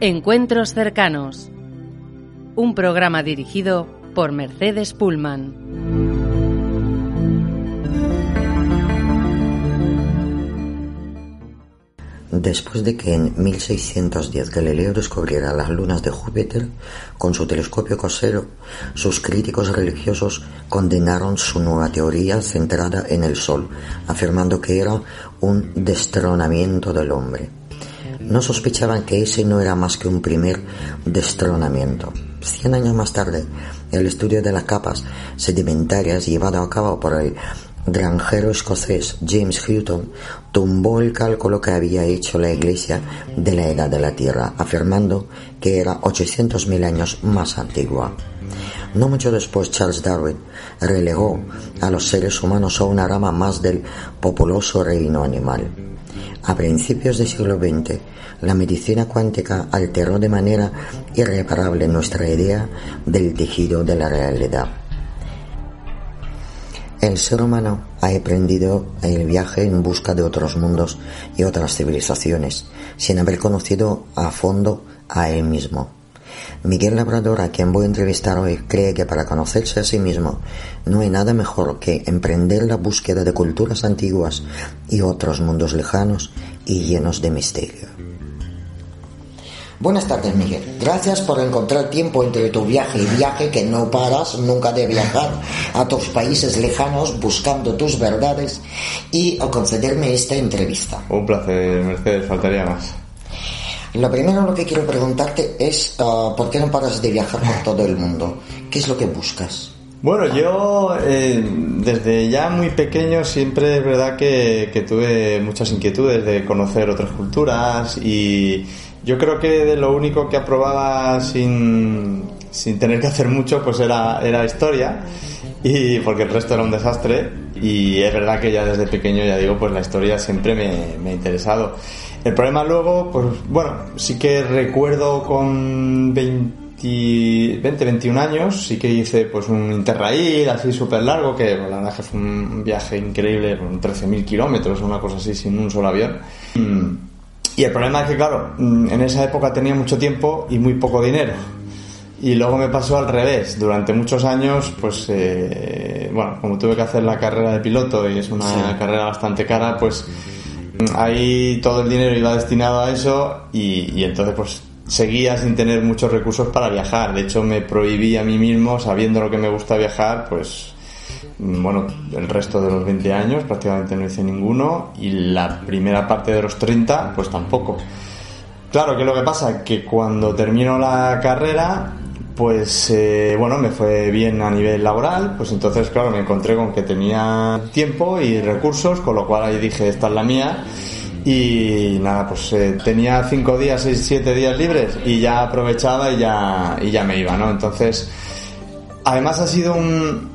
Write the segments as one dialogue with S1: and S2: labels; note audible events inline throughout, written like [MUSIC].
S1: Encuentros cercanos. Un programa dirigido por Mercedes Pullman.
S2: Después de que en 1610 Galileo descubriera las lunas de Júpiter con su telescopio casero, sus críticos religiosos condenaron su nueva teoría centrada en el Sol, afirmando que era un destronamiento del hombre. No sospechaban que ese no era más que un primer destronamiento. Cien años más tarde, el estudio de las capas sedimentarias llevado a cabo por el granjero escocés James Hutton tumbó el cálculo que había hecho la Iglesia de la edad de la Tierra, afirmando que era 800.000 años más antigua. No mucho después Charles Darwin relegó a los seres humanos a una rama más del populoso reino animal. A principios del siglo XX, la medicina cuántica alteró de manera irreparable nuestra idea del tejido de la realidad. El ser humano ha emprendido el viaje en busca de otros mundos y otras civilizaciones, sin haber conocido a fondo a él mismo. Miguel Labrador, a quien voy a entrevistar hoy, cree que para conocerse a sí mismo no hay nada mejor que emprender la búsqueda de culturas antiguas y otros mundos lejanos y llenos de misterio. Buenas tardes, Miguel. Gracias por encontrar tiempo entre tu viaje y viaje que no paras nunca de viajar a tus países lejanos buscando tus verdades y a concederme esta entrevista.
S3: Un placer, Mercedes, faltaría más.
S2: Lo primero lo que quiero preguntarte es uh, ¿por qué no paras de viajar por todo el mundo? ¿Qué es lo que buscas?
S3: Bueno, yo eh, desde ya muy pequeño siempre es verdad que, que tuve muchas inquietudes de conocer otras culturas y yo creo que de lo único que aprobaba sin, sin tener que hacer mucho pues era, era historia. Y porque el resto era un desastre. Y es verdad que ya desde pequeño ya digo pues la historia siempre me, me ha interesado. El problema luego pues bueno sí que recuerdo con 20 20, 21 años, sí que hice pues un interrail así súper largo, que la verdad que fue un viaje increíble, con 13.000 kilómetros, una cosa así, sin un solo avión. Y el problema es que, claro, en esa época tenía mucho tiempo y muy poco dinero. Y luego me pasó al revés. Durante muchos años, pues, eh, bueno, como tuve que hacer la carrera de piloto y es una carrera bastante cara, pues ahí todo el dinero iba destinado a eso y, y entonces, pues, seguía sin tener muchos recursos para viajar. De hecho, me prohibí a mí mismo, sabiendo lo que me gusta viajar, pues bueno, el resto de los 20 años prácticamente no hice ninguno y la primera parte de los 30 pues tampoco. Claro, que lo que pasa que cuando termino la carrera pues eh, bueno, me fue bien a nivel laboral, pues entonces claro, me encontré con que tenía tiempo y recursos, con lo cual ahí dije, esta es la mía y nada, pues eh, tenía 5 días, 6, 7 días libres y ya aprovechaba y ya, y ya me iba, ¿no? Entonces, además ha sido un,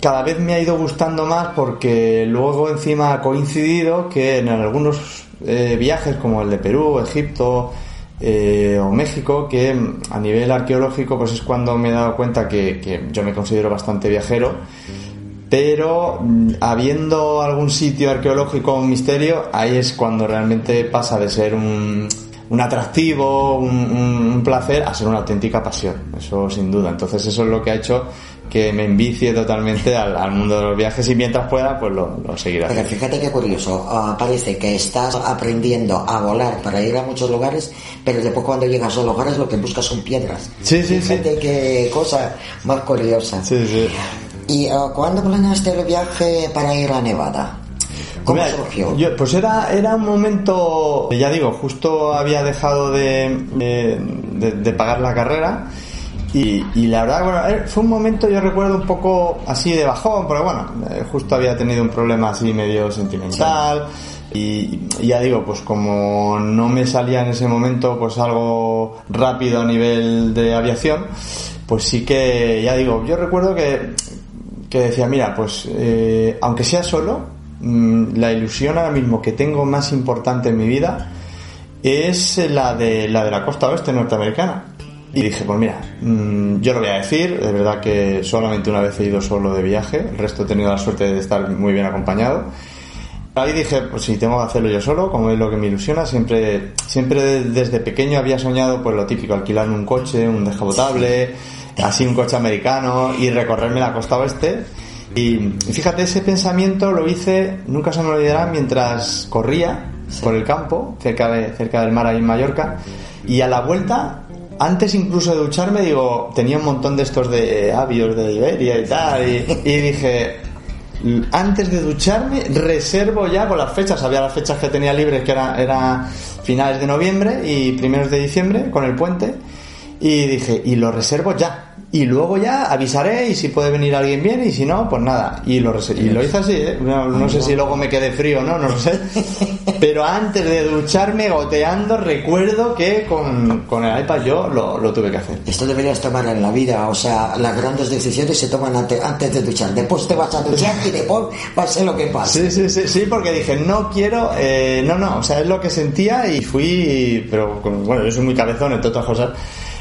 S3: cada vez me ha ido gustando más porque luego encima ha coincidido que en algunos eh, viajes como el de Perú, Egipto eh, o México, que a nivel arqueológico pues es cuando me he dado cuenta que, yo me considero bastante viajero, pero mm, habiendo algún sitio arqueológico un misterio, ahí es cuando realmente pasa de ser un, un atractivo, un, un, placer, a ser una auténtica pasión, eso sin duda. Entonces eso es lo que ha hecho que me envicie totalmente al, mundo de los viajes y mientras pueda, pues lo, lo seguiré
S2: Pero fíjate qué curioso, uh, parece que estás aprendiendo a volar para ir a muchos lugares, pero después cuando llegas a los lugares lo que buscas son piedras.
S3: Sí, sí,
S2: fíjate
S3: sí.
S2: qué cosa más curiosa.
S3: Sí, sí.
S2: ¿Y uh, cuándo planeaste el viaje para ir a Nevada? ¿Cómo
S3: Mira,
S2: surgió?
S3: yo- pues era, era un momento, ya digo, justo había dejado de, de, de- de pagar la carrera Y, y la verdad, bueno, eh, fue un momento, yo recuerdo un poco así de bajón, porque bueno, eh, justo había tenido un problema así medio sentimental. Y, y ya digo, pues como no me salía en ese momento pues algo rápido a nivel de aviación, pues sí que, ya digo, yo recuerdo que, que decía, mira, pues eh, aunque sea solo, mm, la ilusión ahora mismo que tengo más importante en mi vida es la de la, de la costa oeste norteamericana. Y dije, pues mira, mm, yo lo voy a decir, de verdad que solamente una vez he ido solo de viaje, el resto he tenido la suerte de estar muy bien acompañado. Ahí dije, pues si tengo que hacerlo yo solo, como es lo que me ilusiona, siempre, siempre desde pequeño había soñado pues lo típico, alquilarme un coche, un descapotable, así un coche americano y recorrerme la costa oeste. Y fíjate, ese pensamiento lo hice, nunca se me olvidará, mientras corría por el campo, cerca, de, cerca del mar ahí en Mallorca, y a la vuelta, antes incluso de ducharme, digo, tenía un montón de estos de avios de Iberia y tal, y, dije, antes de ducharme, reservo ya con las fechas, había las fechas que tenía libres, que era, era finales de noviembre y primeros de diciembre, con el puente, y dije, y lo reservo ya. Y luego ya avisaré y si puede venir alguien bien y si no, pues nada. Y lo, y lo hice así, ¿eh? no, no sé si luego me quedé frío o no, no lo sé. [LAUGHS] Pero antes de ducharme, goteando, recuerdo que con, con el iPad yo lo, lo tuve que hacer.
S2: Esto deberías tomar en la vida, o sea, las grandes decisiones se toman ante- antes de duchar. Después te vas a duchar y después pase lo que pase.
S3: Sí, sí, sí, sí, porque dije, no quiero, eh, no, no, o sea, es lo que sentía y fui, pero con- bueno, yo soy muy cabezón, entre otras cosas.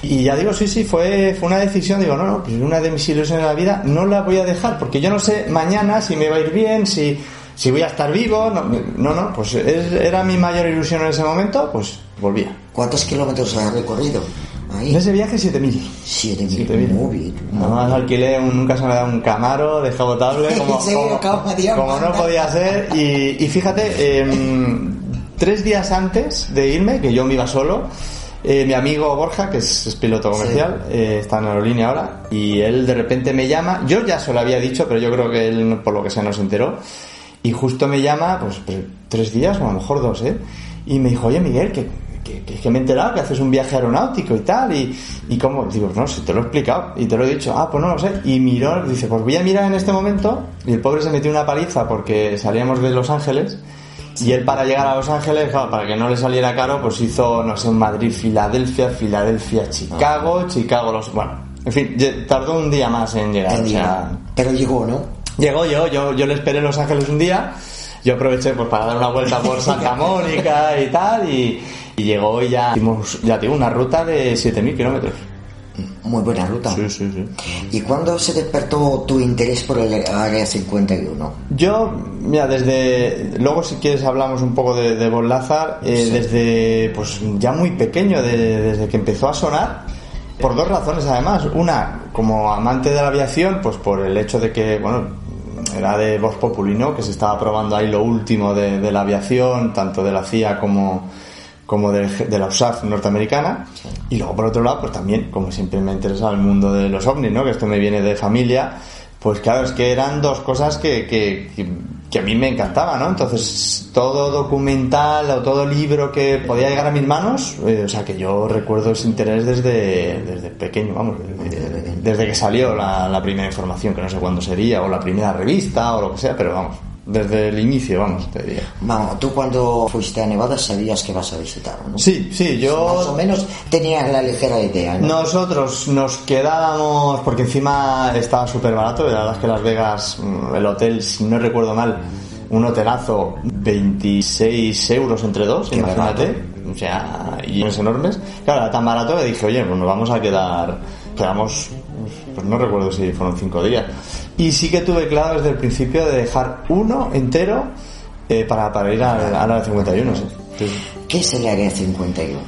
S3: Y ya digo, sí, sí, fue, fue una decisión, digo, no, no, pues una de mis ilusiones de la vida no la voy a dejar, porque yo no sé mañana si me va a ir bien, si, si voy a estar vivo, no, no, no, pues es- era mi mayor ilusión en ese momento, pues volvía.
S2: ¿Cuántos kilómetros has recorrido? Ahí.
S3: En ese viaje 7000.
S2: Siete mil.
S3: Siete mil.
S2: Muy bien.
S3: Además alquilé un, nunca se me ha dado un Camaro descapotable [LAUGHS] como,
S2: Sí,
S3: como, no podía ser y, y fíjate em, tres días antes de irme que yo me iba solo eh, mi amigo Borja que es, es piloto comercial eh, está en aerolínea ahora y él de repente me llama. Yo ya se lo había dicho pero yo creo que él por lo que sea no se enteró. Y justo me llama pues tre- tres días o a lo mejor dos eh y me dijo oye Miguel que que, que- que me he enterado que haces un viaje aeronáutico y tal, y, y cómo, digo, no, si te lo he explicado, y te lo he dicho, ah, pues no lo sé, y miró, dice, pues voy a mirar en este momento, y el pobre se metió una paliza porque salíamos de Los Ángeles, y él para llegar a Los Ángeles, claro, para que no le saliera caro, pues hizo, no sé, Madrid, Filadelfia, Filadelfia, Chicago, Chicago, los, bueno, en fin, tardó un día más en llegar, o sea,
S2: Pero llegó, ¿no?
S3: Llegó yo, yo, yo le esperé en Los Ángeles un día, yo aproveché pues para dar una vuelta por [LAUGHS] Santa Mónica y tal, y, y llegó y ya hicimos, ya digo, una ruta de 7.000 kilómetros.
S2: Muy buena ruta.
S3: Sí, sí, sí.
S2: ¿Y cuándo se despertó tu interés por el Área 51?
S3: Yo, mira, desde, luego si quieres hablamos un poco de, de Von Lázar, eh, desde, pues ya muy pequeño, de- desde que empezó a sonar, por dos razones además. Una, como amante de la aviación, pues por el hecho de que, bueno, era de Vox Populi, ¿no? Que se estaba probando ahí lo último de, de la aviación, tanto de la CIA como, como de, de la USAF norteamericana. Y luego, por otro lado, pues también, como siempre me ha interesado el mundo de los ovnis, ¿no? Que esto me viene de familia. Pues claro, es que eran dos cosas que, que, que, que a mí me encantaban, ¿no? Entonces, todo documental o todo libro que podía llegar a mis manos, eh, o sea, que yo recuerdo ese interés desde, desde pequeño, vamos, desde, desde que salió la, la primera información, que no sé cuándo sería, o la primera revista, o lo que sea, pero vamos, desde el inicio, vamos, te diría.
S2: Vamos, tú cuando fuiste a Nevada sabías que vas a visitar, ¿no?
S3: Sí, sí, yo...
S2: Más o menos tenías la ligera idea, ¿no?
S3: Nosotros nos quedábamos, porque encima estaba súper barato, la verdad es que Las Vegas, mm, el hotel, si no recuerdo mal, un hotelazo, 26 euros entre dos,
S2: Qué
S3: imagínate, o sea, y es enormes. Claro, era tan barato que dije, oye, pues nos vamos a quedar, quedamos, pues no recuerdo si fueron cinco días. Y sí que tuve claro desde el principio de dejar uno entero eh, para, para ir al, al área 51, sí.
S2: ¿Qué es el Área 51?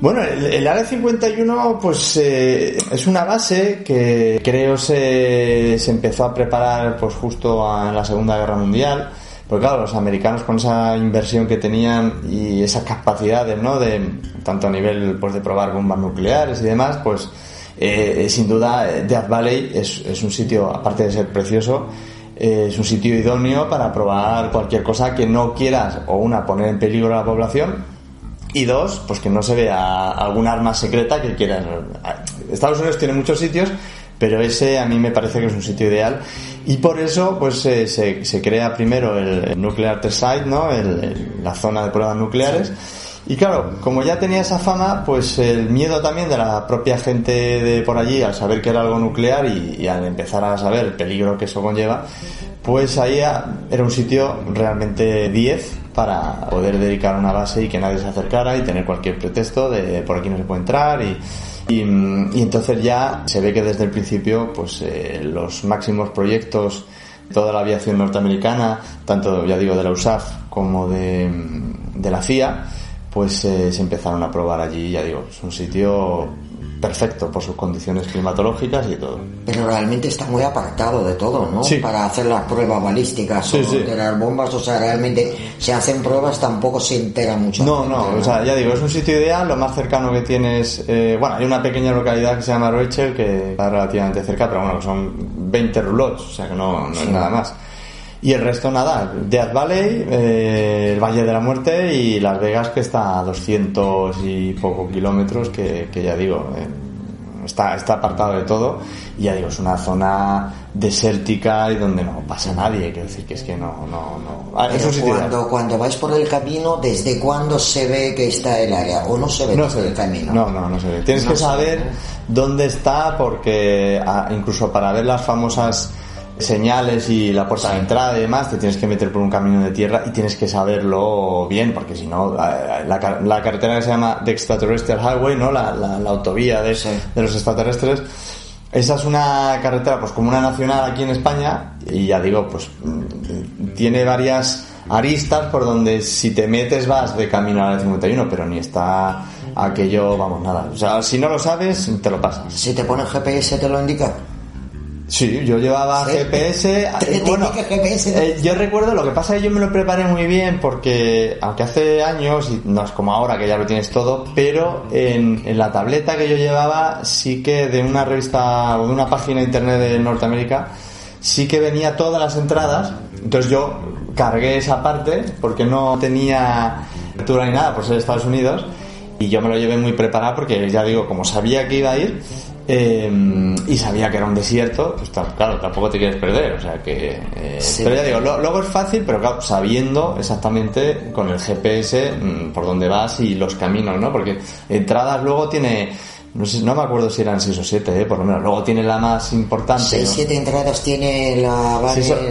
S3: Bueno, el, el Área 51 pues eh, es una base que creo se, se empezó a preparar pues justo en la Segunda Guerra Mundial. Porque claro, los americanos con esa inversión que tenían y esas capacidades, ¿no? De, tanto a nivel pues de probar bombas nucleares y demás, pues eh, sin duda eh, Death Valley es, un sitio, aparte de ser precioso, eh, es un sitio idóneo para probar cualquier cosa que no quieras o una poner en peligro a la población y dos, pues que no se vea algún arma secreta que quieran. Estados Unidos tiene muchos sitios, pero ese a mí me parece que es un sitio ideal y por eso pues eh, se, crea primero el, Nuclear Test Site, ¿no? la zona de pruebas nucleares. Y claro, como ya tenía esa fama, pues el miedo también de la propia gente de por allí al saber que era algo nuclear y, al empezar a saber el peligro que eso conlleva, pues ahí era un sitio realmente 10 para poder dedicar una base y que nadie se acercara y tener cualquier pretexto de por aquí no se puede entrar y, y, entonces ya se ve que desde el principio pues eh, los máximos proyectos toda la aviación norteamericana tanto ya digo de la USAF como de, de la CIA pues eh, se empezaron a probar allí, ya digo, es un sitio perfecto por sus condiciones climatológicas y todo.
S2: Pero realmente está muy apartado de todo, ¿no? Para hacer las pruebas balísticas o de las bombas, o sea, realmente se hacen pruebas tampoco se entera mucho.
S3: No, no, o sea, ya digo, es un sitio ideal, lo más cercano que tienes, eh, bueno, hay una pequeña localidad que se llama Roechel que está relativamente cerca, pero bueno, son 20 roulots, o sea que no, no es nada más. Y el resto nada, Death Valley, eh, el Valle de la Muerte y Las Vegas que está a 200 y poco kilómetros que, que ya digo, eh, está, está apartado de todo y ya digo, es una zona desértica y donde no pasa nadie, quiero decir que es que no, no, no.
S2: Ah, cuando, cuando vais por el camino, ¿desde cuándo se ve que está el área? ¿O no se ve
S3: no
S2: se
S3: ve.
S2: el camino?
S3: No, no, no se ve. Tienes que saber dónde está porque ah, incluso para ver las famosas señales y la puerta de entrada y demás, te tienes que meter por un camino de tierra y tienes que saberlo bien, porque si no, la, la, carretera que se llama The Extraterrestrial Highway, ¿no? La, la, autovía de, de los extraterrestres, esa es una carretera, pues como una nacional aquí en España, y ya digo, pues mm, tiene varias aristas por donde si te metes vas de camino a la 51, pero ni está aquello, vamos, nada. O sea, si no lo sabes, te lo pasas.
S2: Si te pone GPS, te lo indica.
S3: Sí, yo llevaba GPS. bueno, eh, yo recuerdo, lo que pasa es que yo me lo preparé muy bien porque, aunque hace años, y no es como ahora que ya lo tienes todo, pero en, en la tableta que yo llevaba, sí que de una revista o de una página de internet de Norteamérica, sí que venía todas las entradas. Entonces yo cargué esa parte porque no tenía lectura ni nada por ser Estados Unidos y yo me lo llevé muy preparado porque ya digo, como sabía que iba a ir, eh, y sabía que era un desierto, pues claro, tampoco te quieres perder, o sea que... Eh, pero ya digo, luego es fácil, pero claro, sabiendo exactamente con el GPS mm, por dónde vas y los caminos, ¿no? Porque entradas luego tiene no, sé, no me acuerdo si eran 6 o 7, ¿eh? por lo menos. Luego tiene la más importante.
S2: 6 7 entradas tiene la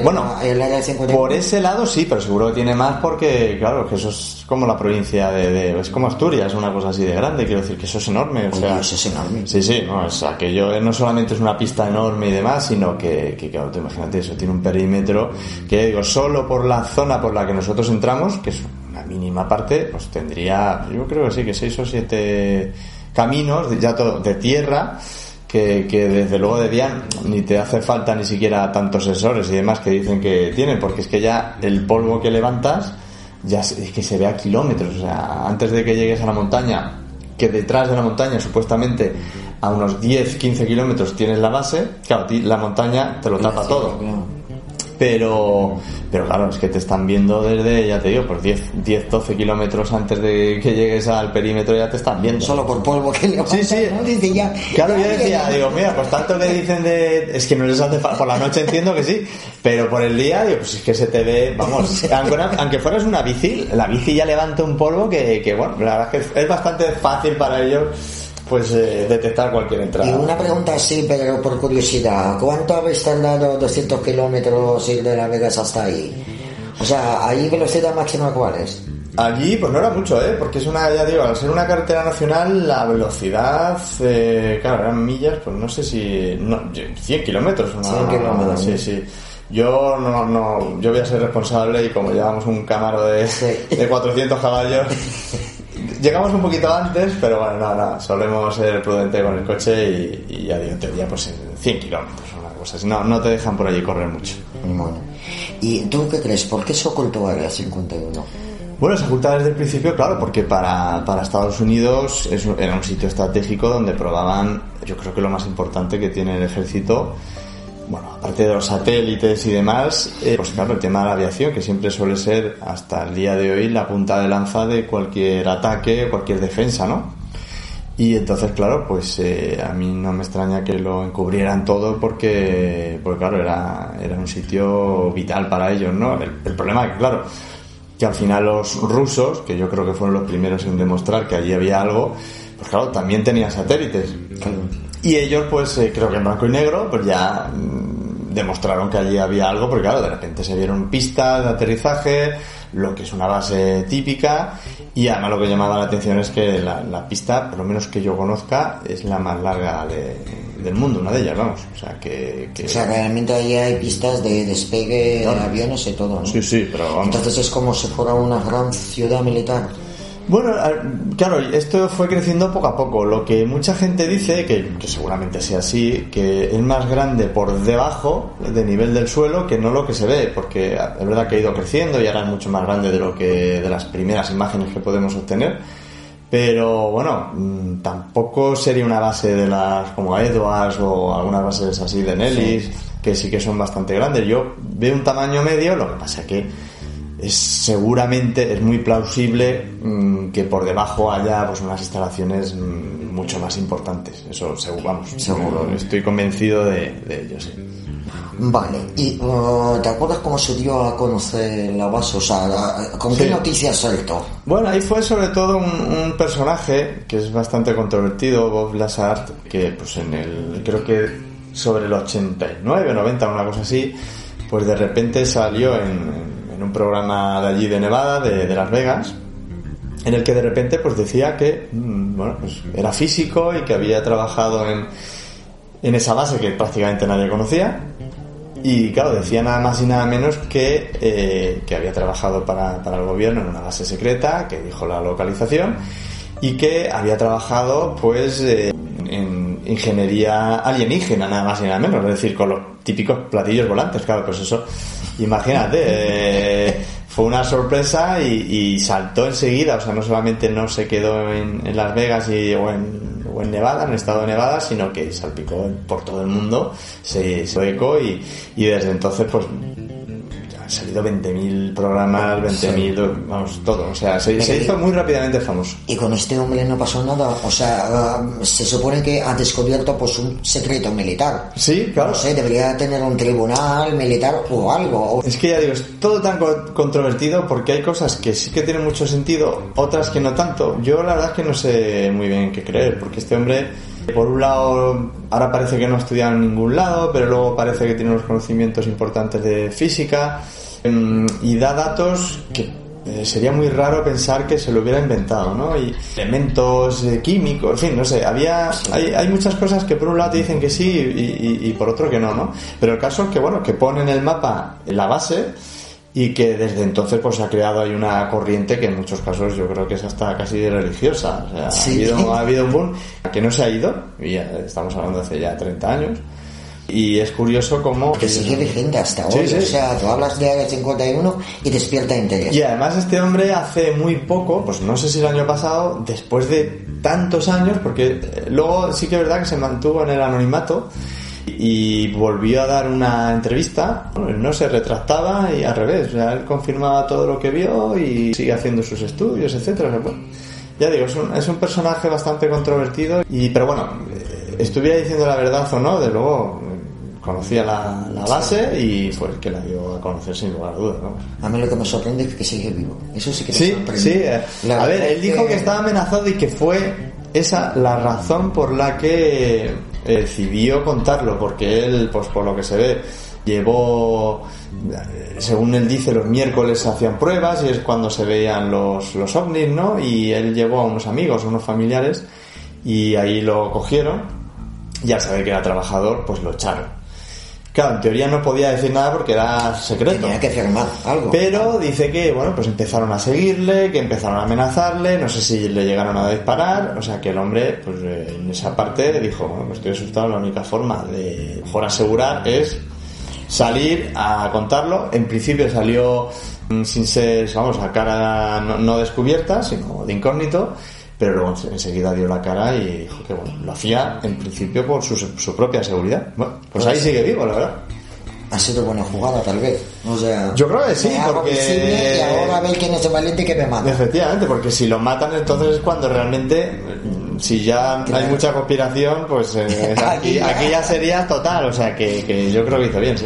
S3: Bueno, el área 50. Por ese lado sí, pero seguro que tiene más porque, claro, que eso es como la provincia de, es como Asturias, una cosa así de grande. Quiero decir que eso es enorme. O sea,
S2: eso es enorme.
S3: Sí, sí, no, es aquello no solamente es una pista enorme y demás, sino que, que claro, te imagínate eso, tiene un perímetro que, digo, solo por la zona por la que nosotros entramos, que es una mínima parte, pues tendría, yo creo que sí, que 6 o 7 caminos ya todo, de tierra que, que, desde luego de día ni te hace falta ni siquiera tantos sensores y demás que dicen que tienen, porque es que ya el polvo que levantas ya es que se ve a kilómetros, o sea, antes de que llegues a la montaña, que detrás de la montaña supuestamente a unos 10, 15 kilómetros tienes la base, claro, la montaña te lo tapa todo pero pero claro, es que te están viendo desde, ya te digo, pues 10, 10 12 kilómetros antes de que llegues al perímetro ya te están viendo.
S2: Solo por polvo que le
S3: Sí, sí. [LAUGHS]
S2: Dice ya,
S3: claro, yo decía, digo, mira, pues tanto que dicen de... Es que no les hace falta... Por la noche entiendo que sí, pero por el día, digo, pues es que se te ve, vamos, [LAUGHS] aunque, aunque fueras una bici, la bici ya levanta un polvo que, que bueno, la verdad es que es bastante fácil para ellos pues eh, detectar cualquier entrada.
S2: Y una pregunta así, pero por curiosidad, ¿cuánto habéis tardado 200 kilómetros ir de Las Vegas hasta ahí? O sea, ¿ahí velocidad máxima cuál es?
S3: Allí, pues no era mucho, ¿eh? Porque es una, ya digo, al ser una carretera nacional, la velocidad, eh, claro, eran millas, pues no sé si, no, 100 kilómetros.
S2: 100 kilómetros.
S3: Sí, sí. Yo no, no, yo voy a ser responsable y como llevamos un camaro de, de 400 caballos, [LAUGHS] llegamos un poquito antes, pero bueno, nada, solemos ser prudentes con el coche y, ya digo, te diría pues en 100 kilómetros, una cosa. No, no te dejan por allí correr mucho.
S2: Bueno. ¿Y tú qué crees? ¿Por qué se ocultó Área 51?
S3: Bueno, se oculta desde el principio, claro, porque para, para Estados Unidos es, era un sitio estratégico donde probaban, yo creo que lo más importante que tiene el ejército bueno, aparte de los satélites y demás, eh, pues claro, el tema de la aviación, que siempre suele ser hasta el día de hoy la punta de lanza de cualquier ataque, cualquier defensa, ¿no? Y entonces, claro, pues eh, a mí no me extraña que lo encubrieran todo porque, porque claro, era, era un sitio vital para ellos, ¿no? El, el problema es que, claro, que al final los rusos, que yo creo que fueron los primeros en demostrar que allí había algo, pues claro, también tenían satélites. Y ellos, pues eh, creo que en blanco y negro, pues ya mm, demostraron que allí había algo, porque claro, de repente se vieron pistas de aterrizaje, lo que es una base típica, y además lo que llamaba la atención es que la, la pista, por lo menos que yo conozca, es la más larga de, del mundo, una de ellas, vamos. O sea, que... que-
S2: O sea, realmente ahí hay pistas de despegue de aviones y todo, ¿no?
S3: Sí, sí, pero vamos.
S2: Entonces es como si fuera una gran ciudad militar.
S3: Bueno, claro, esto fue creciendo poco a poco. Lo que mucha gente dice, que, que seguramente sea así, que es más grande por debajo de nivel del suelo que no lo que se ve, porque es verdad que ha ido creciendo y ahora es mucho más grande de lo que de las primeras imágenes que podemos obtener. Pero bueno, mm, tampoco sería una base de las como Edwards o algunas bases así de Nellis, que sí que son bastante grandes. Yo veo un tamaño medio, lo que pasa que es seguramente es muy plausible mm, que por debajo haya pues unas instalaciones mm, mucho más importantes eso seguro vamos
S2: Seguro.
S3: estoy convencido de, de ello sí
S2: Vale, y uh, ¿te acuerdas cómo se dio a conocer la base? O sea, la- ¿con qué
S3: Sí.
S2: noticias saltó?
S3: bueno ahí fue sobre todo un, un personaje que es bastante controvertido Bob Lazar que pues en el creo que sobre el 89 o 90 una cosa así pues de repente salió en, en un programa de allí de Nevada de, de Las Vegas en el que de repente pues decía que mm, bueno pues era físico y que había trabajado en, en esa base que prácticamente nadie conocía. Y claro decía nada más y nada menos que, eh, que había trabajado para, para el gobierno en una base secreta que dijo la localización y que había trabajado pues eh, en ingeniería alienígena nada más y nada menos. Es decir con los típicos platillos volantes claro pues eso imagínate [LAUGHS] eh, fue una sorpresa y, y saltó enseguida o sea no solamente no se quedó en, en Las Vegas y, o, en, o en Nevada en el estado de Nevada sino que salpicó por todo el mundo se hizo eco y, y desde entonces pues han salido 20.000 programas 20.000 vamos todo o sea se, se hizo muy rápidamente famoso
S2: Y con este hombre no pasó nada. O sea, uh, se supone que ha descubierto pues un secreto militar.
S3: sí claro
S2: No sé, debería tener un tribunal militar o algo.
S3: Es que ya digo, es todo tan co- controvertido porque hay cosas que sí que tienen mucho sentido, otras que no tanto. Yo la verdad es que no sé muy bien qué creer, porque este hombre, por un lado, ahora parece que no ha estudiado en ningún lado, pero luego parece que tiene unos conocimientos importantes de física em, y da datos que eh, sería muy raro pensar que se lo hubiera inventado, ¿no? Y elementos eh, químicos, en fin, no sé, había, hay, hay muchas cosas que por un lado te dicen que sí y por otro que no, ¿no? Pero el caso es que, bueno, que pone en el mapa la base y que desde entonces pues se ha creado ahí una corriente que en muchos casos yo creo que es hasta casi religiosa, o sea,
S2: Sí.
S3: ha, habido, ha habido un boom que no se ha ido, y ya estamos hablando de hace ya 30 años, y es curioso cómo...
S2: Que sigue vigente hasta
S3: Sí,
S2: hoy.
S3: sí.
S2: O sea, tú hablas de Área 51 y despierta interés.
S3: Y además este hombre hace muy poco, pues no sé si el año pasado, después de tantos años, porque eh, luego sí que es verdad que se mantuvo en el anonimato y volvió a dar una entrevista, bueno, él no se retractaba y al revés, o sea, él confirmaba todo lo que vio y sigue haciendo sus estudios, etcétera. O sea, bueno, ya digo, es un, es un personaje bastante controvertido y pero bueno, eh, estuviera diciendo la verdad o no, de luego eh, conocía la, la base y fue el que la dio a conocer sin lugar a dudas, vamos.
S2: A mí lo que me sorprende es que sigue vivo. Eso sí que me
S3: Sí,
S2: sorprende.
S3: sí. eh, A ver, él dijo que estaba amenazado y que fue esa la razón por la que decidió contarlo, porque él, pues por lo que se ve, llevó, eh, según él dice, los miércoles hacían pruebas y es cuando se veían los, los ovnis, ¿no? Y él llevó a unos amigos, unos familiares, y ahí lo cogieron, y al saber que era trabajador, pues lo echaron. Claro, en teoría no podía decir nada porque era secreto.
S2: Tenía que firmar algo.
S3: Pero dice que, bueno, pues empezaron a seguirle, que empezaron a amenazarle, no sé si le llegaron a disparar, o sea que el hombre, pues eh, en esa parte dijo, bueno, pues estoy asustado, la única forma de mejor asegurar es salir a contarlo. En principio salió mm, sin ser, vamos, a cara no, no descubierta, sino de incógnito, pero luego ens- enseguida dio la cara y dijo que, bueno, lo hacía en principio por su, su propia seguridad. Bueno, pues ahí sigue vivo, la verdad.
S2: Ha sido buena jugada, tal vez. O sea,
S3: Yo creo que sí, porque-
S2: Y ahora a ver quién es el valiente que me mata.
S3: Efectivamente, porque si lo matan entonces es cuando realmente mm, si ya hay mucha conspiración, pues eh, [LAUGHS] aquí, aquí ya sería total, o sea que, que yo creo que hizo bien, sí.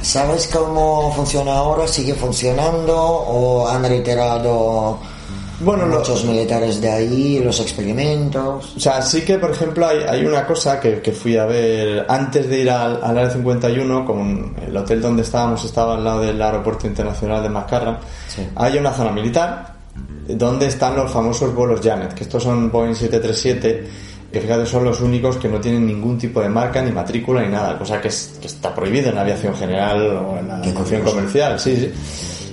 S2: ¿Sabes cómo funciona ahora? ¿Sigue funcionando o han reiterado bueno, muchos militares de ahí, los experimentos?
S3: O sea, sí que, por ejemplo, hay, hay una cosa que, que, fui a ver antes de ir al, al Área 51, con el hotel donde estábamos estaba al lado del aeropuerto internacional de Macarra. Sí. Hay una zona militar donde están los famosos vuelos Janet, que estos son Boeing 737 que fíjate son los únicos que no tienen ningún tipo de marca ni matrícula ni nada, cosa que, es, que está prohibida en la aviación general o en la aviación comercial, sí, sí.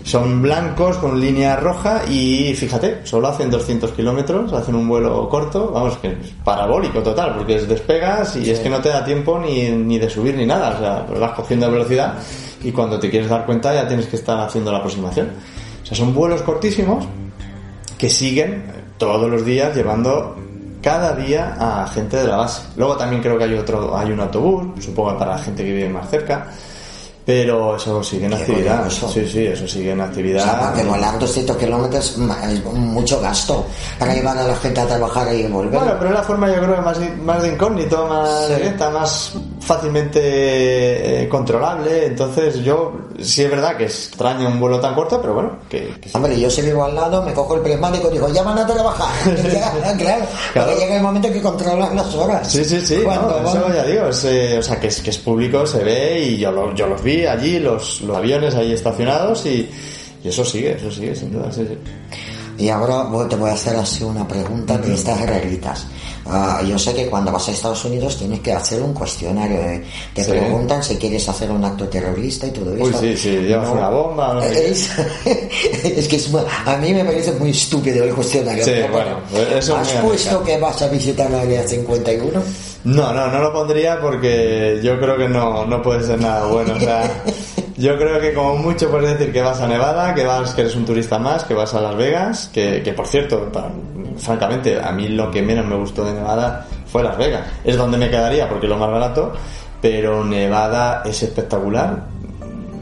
S3: Son blancos con línea roja y fíjate, solo hacen 200 kilómetros, hacen un vuelo corto, vamos, que es parabólico total, porque es despegas y sí. es que no te da tiempo ni, ni de subir ni nada, o sea, pues vas cogiendo velocidad y cuando te quieres dar cuenta ya tienes que estar haciendo la aproximación. O sea, son vuelos cortísimos que siguen todos los días llevando cada día a gente de la base. Luego también creo que hay otro, hay un autobús, supongo para la gente que vive más cerca. Pero eso sigue en actividad. Eso. Sí, sí, eso sigue en actividad.
S2: O sea, porque volar 200 kilómetros es mucho gasto para llevar a la gente a trabajar y volver.
S3: Bueno, pero es la forma, yo creo, más, más de incógnito, más sí. directa, más fácilmente eh, controlable. Entonces, yo sí es verdad que extraño un vuelo tan corto, pero bueno, que, que sí.
S2: Hombre, yo si vivo al lado, me cojo el prismático y digo, ya van a trabajar. [LAUGHS] claro, claro. llega el momento que controlan las horas.
S3: Sí, sí, sí. No, eso ya digo, es, eh, o sea, que es, que es público, se ve y yo, lo, yo los vi allí, los, los aviones ahí estacionados y, y, eso sigue, eso sigue, sin duda, sí, sí.
S2: Y ahora te voy a hacer así una pregunta de estas reglitas. Uh, yo sé que cuando vas a Estados Unidos tienes que hacer un cuestionario. De, te sí. preguntan si quieres hacer un acto terrorista y todo eso.
S3: Uy, sí, sí, llevas no, una bomba. No
S2: es, [LAUGHS] es, que es, a mí me parece muy estúpido el cuestionario.
S3: Sí, bueno, eso
S2: ¿Has puesto que vas a visitar la área 51?
S3: No, no, no lo pondría porque yo creo que no, no puede ser nada bueno. O sea, [LAUGHS] yo creo que como mucho puedes decir que vas a Nevada, que vas, que eres un turista más, que vas a Las Vegas, que, que por cierto, francamente, a mí lo que menos me gustó de Nevada fue Las Vegas. Es donde me quedaría porque es lo más barato, pero Nevada es espectacular.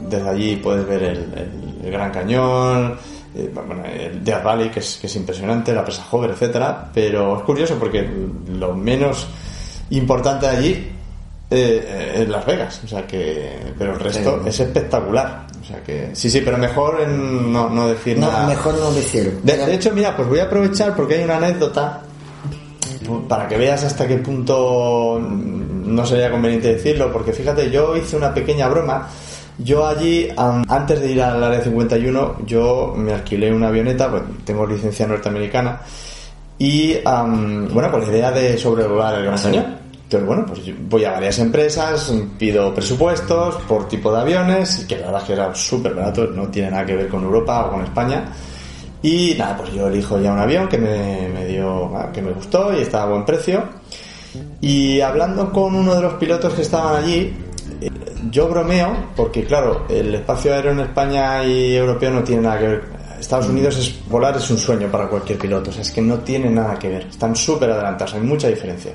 S3: Desde allí puedes ver el, Gran Cañón, eh, bueno, el Death Valley, que es, que es impresionante, la presa Hover, etcétera. Pero es curioso porque lo menos importante allí eh, es Las Vegas, o sea que, pero el resto es espectacular, o sea que, sí, sí, pero mejor en no, no decir
S2: no,
S3: nada.
S2: Mejor no decir.
S3: De, de, hecho, mira, pues voy a aprovechar porque hay una anécdota para que veas hasta qué punto no sería conveniente decirlo, porque fíjate, yo hice una pequeña broma. Yo allí, antes de ir al área 51, yo me alquilé una avioneta, pues tengo licencia norteamericana, y um, bueno, con la idea de sobrevolar el Gran Cañón. Entonces, bueno, pues voy a varias empresas, pido presupuestos por tipo de aviones, que la verdad es que era súper barato, no tiene nada que ver con Europa o con España. Y nada, pues yo elijo ya un avión que me, me dio, que me gustó y estaba a buen precio. Y hablando con uno de los pilotos que estaban allí, yo bromeo, porque claro, el espacio aéreo en España y europeo no tiene nada que ver. Estados Unidos es volar es un sueño para cualquier piloto, o sea, es que no tiene nada que ver, están súper adelantados, hay mucha diferencia.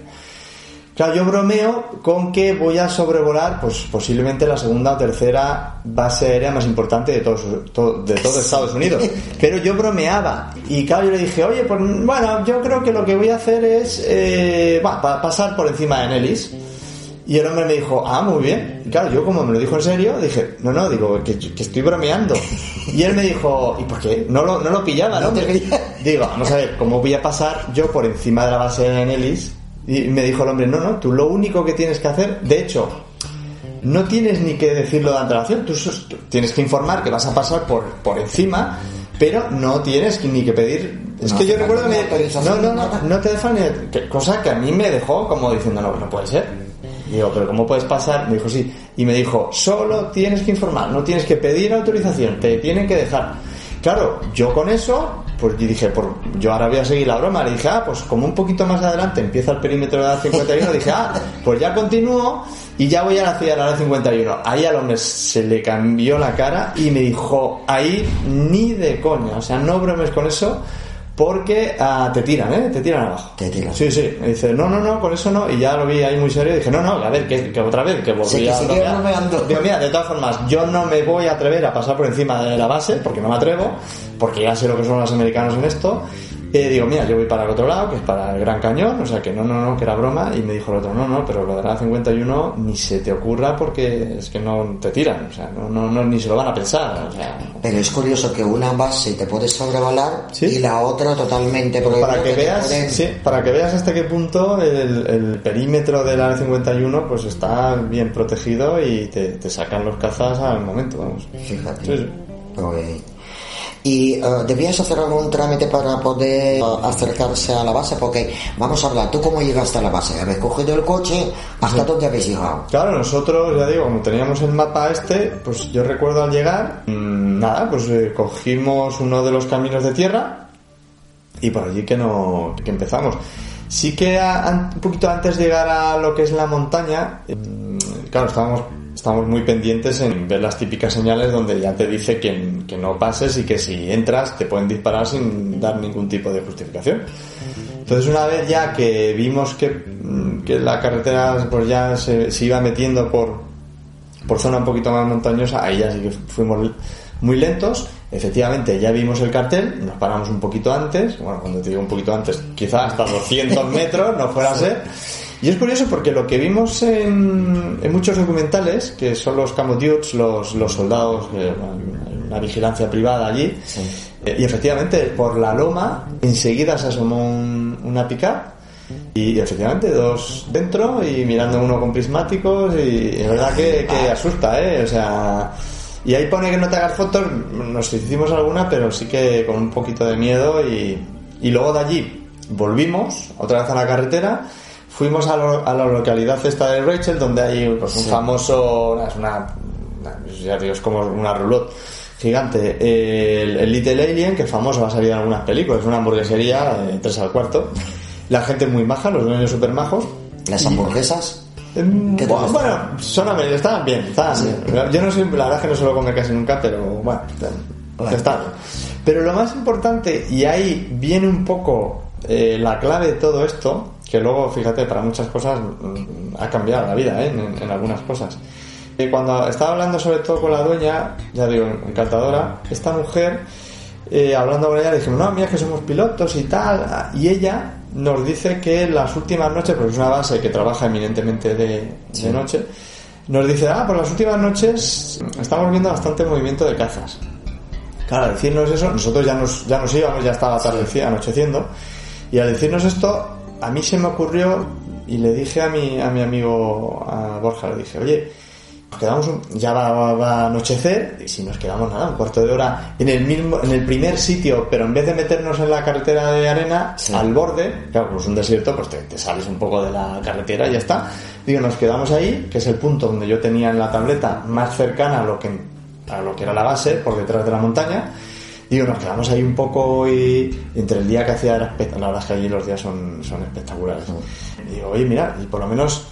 S3: Claro, yo bromeo con que voy a sobrevolar, pues posiblemente la segunda o tercera base aérea más importante de todos todo, de todo Estados Unidos. [LAUGHS] Pero yo bromeaba y claro, yo le dije, oye, pues bueno, yo creo que lo que voy a hacer es eh, va, pasar por encima de Nellis. Y el hombre me dijo, ah, muy bien. Y claro, yo como me lo dijo en serio, dije, no, no, digo, que, que estoy bromeando. Y él me dijo, ¿y por qué? No lo, no lo pillaba, ¿no? Digo, vamos a ver, ¿cómo voy a pasar yo por encima de la base de Nellis? Y me dijo el hombre, no, no, tú lo único que tienes que hacer, de hecho, no tienes ni que decirlo de antelación, tú, tú tienes que informar que vas a pasar por, por encima, pero no tienes ni que pedir. Es no, que yo recuerdo que me, no, no, no, no te dejan, cosa que a mí me dejó como diciendo, no, no puede ser. Digo, pero ¿cómo puedes pasar? Me dijo, sí. Y me dijo, solo tienes que informar, no tienes que pedir autorización, te tienen que dejar. Claro, yo con eso, pues yo dije, por, yo ahora voy a seguir la broma. Le dije, ah, pues como un poquito más adelante empieza el perímetro de la 51, dije, ah, pues ya continúo y ya voy a la ciudad de la 51. Ahí al hombre se le cambió la cara y me dijo, ahí ni de coña, o sea, no bromes con eso porque uh, te tiran, ¿eh? Te tiran abajo.
S2: Te tiran.
S3: Sí, sí. Me dice, no, no, no, con eso no. Y ya lo vi ahí muy serio y dije, no, no, a ver, que, que otra vez, que volví
S2: sí,
S3: a...
S2: Sí,
S3: Digo, mira, de todas formas, yo no me voy a atrever a pasar por encima de la base, porque no me atrevo, porque ya sé lo que son los americanos en esto. Eh, digo, mira, yo voy para el otro lado, que es para el Gran Cañón, o sea que no, no, no, que era broma. Y me dijo el otro, no, no, pero lo de la 51 ni se te ocurra porque es que no te tiran, o sea, no, no, no ni se lo van a pensar. O sea,
S2: Pero es curioso que una base te puede sobrevolar
S3: Sí.
S2: y la otra totalmente prohibida.
S3: para que
S2: te
S3: veas,
S2: pueden-
S3: sí, para que veas hasta qué punto el, el perímetro del área 51 pues está bien protegido y te, te sacan los cazas al momento, vamos.
S2: Fíjate.
S3: Sí, sí.
S2: Pues- ¿Y eh, debías hacer algún trámite para poder eh, acercarse a la base? Porque, vamos a hablar, ¿tú cómo llegaste a la base? ¿Habéis cogido el coche? ¿Hasta dónde habéis llegado?
S3: Claro, nosotros, ya digo, como teníamos el mapa este, pues yo recuerdo al llegar, mm, nada, pues eh, cogimos uno de los caminos de tierra y por allí que no que empezamos. Sí que a- un poquito antes de llegar a lo que es la montaña, mm, claro, estábamos, estábamos muy pendientes en ver las típicas señales donde ya te dice que, que no pases y que si entras te pueden disparar sin dar ningún tipo de justificación. Entonces una vez ya que vimos que, mm, que la carretera pues ya se, se iba metiendo por, por zona un poquito más montañosa, ahí ya sí que fuimos muy lentos. Efectivamente, ya vimos el cartel, nos paramos un poquito antes, bueno, cuando te digo un poquito antes, quizá hasta 200 [LAUGHS] metros, no fuera a ser. Y es curioso porque lo que vimos en, en muchos documentales, que son los camo dudes, los, los soldados, eh, una vigilancia privada allí, eh, y efectivamente por la loma enseguida se asomó un- una pickup y efectivamente, dos dentro y mirando uno con prismáticos y es verdad que, que asusta, ¿eh? O sea, y ahí pone que no te hagas fotos, nos hicimos alguna, pero sí que con un poquito de miedo y, y luego de allí volvimos otra vez a la carretera, fuimos a, lo- a la localidad esta de Rachel donde hay pues, un famoso, es una, una- ya digo, es como una roulotte gigante, el, el Little Alien, que es famoso, va a salir en algunas películas, es una hamburguesería, eh, tres al cuarto. La gente muy maja, los dueños súper majos.
S2: ¿Las hamburguesas?
S3: Em,
S2: ¿Qué
S3: bueno, bueno, son estaban bien, estaban bien. Yo no soy, la verdad es que no suelo comer casi nunca, pero bueno,
S2: Bueno.
S3: está bien. Pero lo más importante, y ahí viene un poco eh, la clave de todo esto, que luego, fíjate, para muchas cosas mm, ha cambiado la vida, ¿eh? en, en algunas cosas. Eh, cuando estaba hablando sobre todo con la dueña, ya digo, encantadora, esta mujer, eh, hablando con ella, le dijimos, no, mira que somos pilotos y tal, y ella nos dice que las últimas noches, porque es una base que trabaja eminentemente de, de noche, nos dice, ah, por las últimas noches estamos viendo bastante movimiento de cazas. Claro, al decirnos eso, nosotros ya nos, ya nos íbamos, ya estaba atardecía, anocheciendo, y al decirnos esto, a mí se me ocurrió, y le dije a mi, a mi amigo, a Borja, le dije, oye, nos quedamos, un- ya va, va- va a anochecer, y si nos quedamos nada, un cuarto de hora en el mismo, en el primer sitio, pero en vez de meternos en la carretera de arena,
S2: Sí.
S3: al borde, claro, pues un desierto, pues te, te sales un poco de la carretera y ya está. Digo, nos quedamos ahí, que es el punto donde yo tenía en la tableta más cercana a lo que, a lo que era la base, por detrás de la montaña. Digo, nos quedamos ahí un poco y entre el día que hacía era. La verdad es que allí los días son, son espectaculares. Y digo, oye, mira, y por lo menos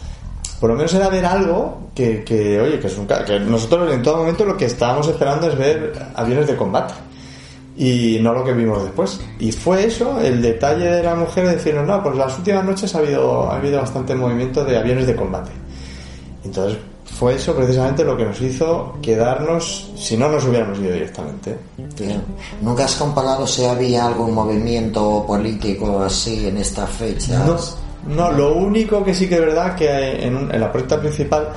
S3: por lo menos era ver algo que, que, oye, que es un que nosotros en todo momento lo que estábamos esperando es ver aviones de combate y no lo que vimos después. Y fue eso, el detalle de la mujer de decirnos, no, pues las últimas noches ha habido, ha habido bastante movimiento de aviones de combate. Entonces fue eso precisamente lo que nos hizo quedarnos, si no nos hubiéramos ido directamente.
S2: Bien. ¿Nunca has comparado si había algún movimiento político así en esta fecha?
S3: No, no, lo único que sí que es verdad que en, en la puerta principal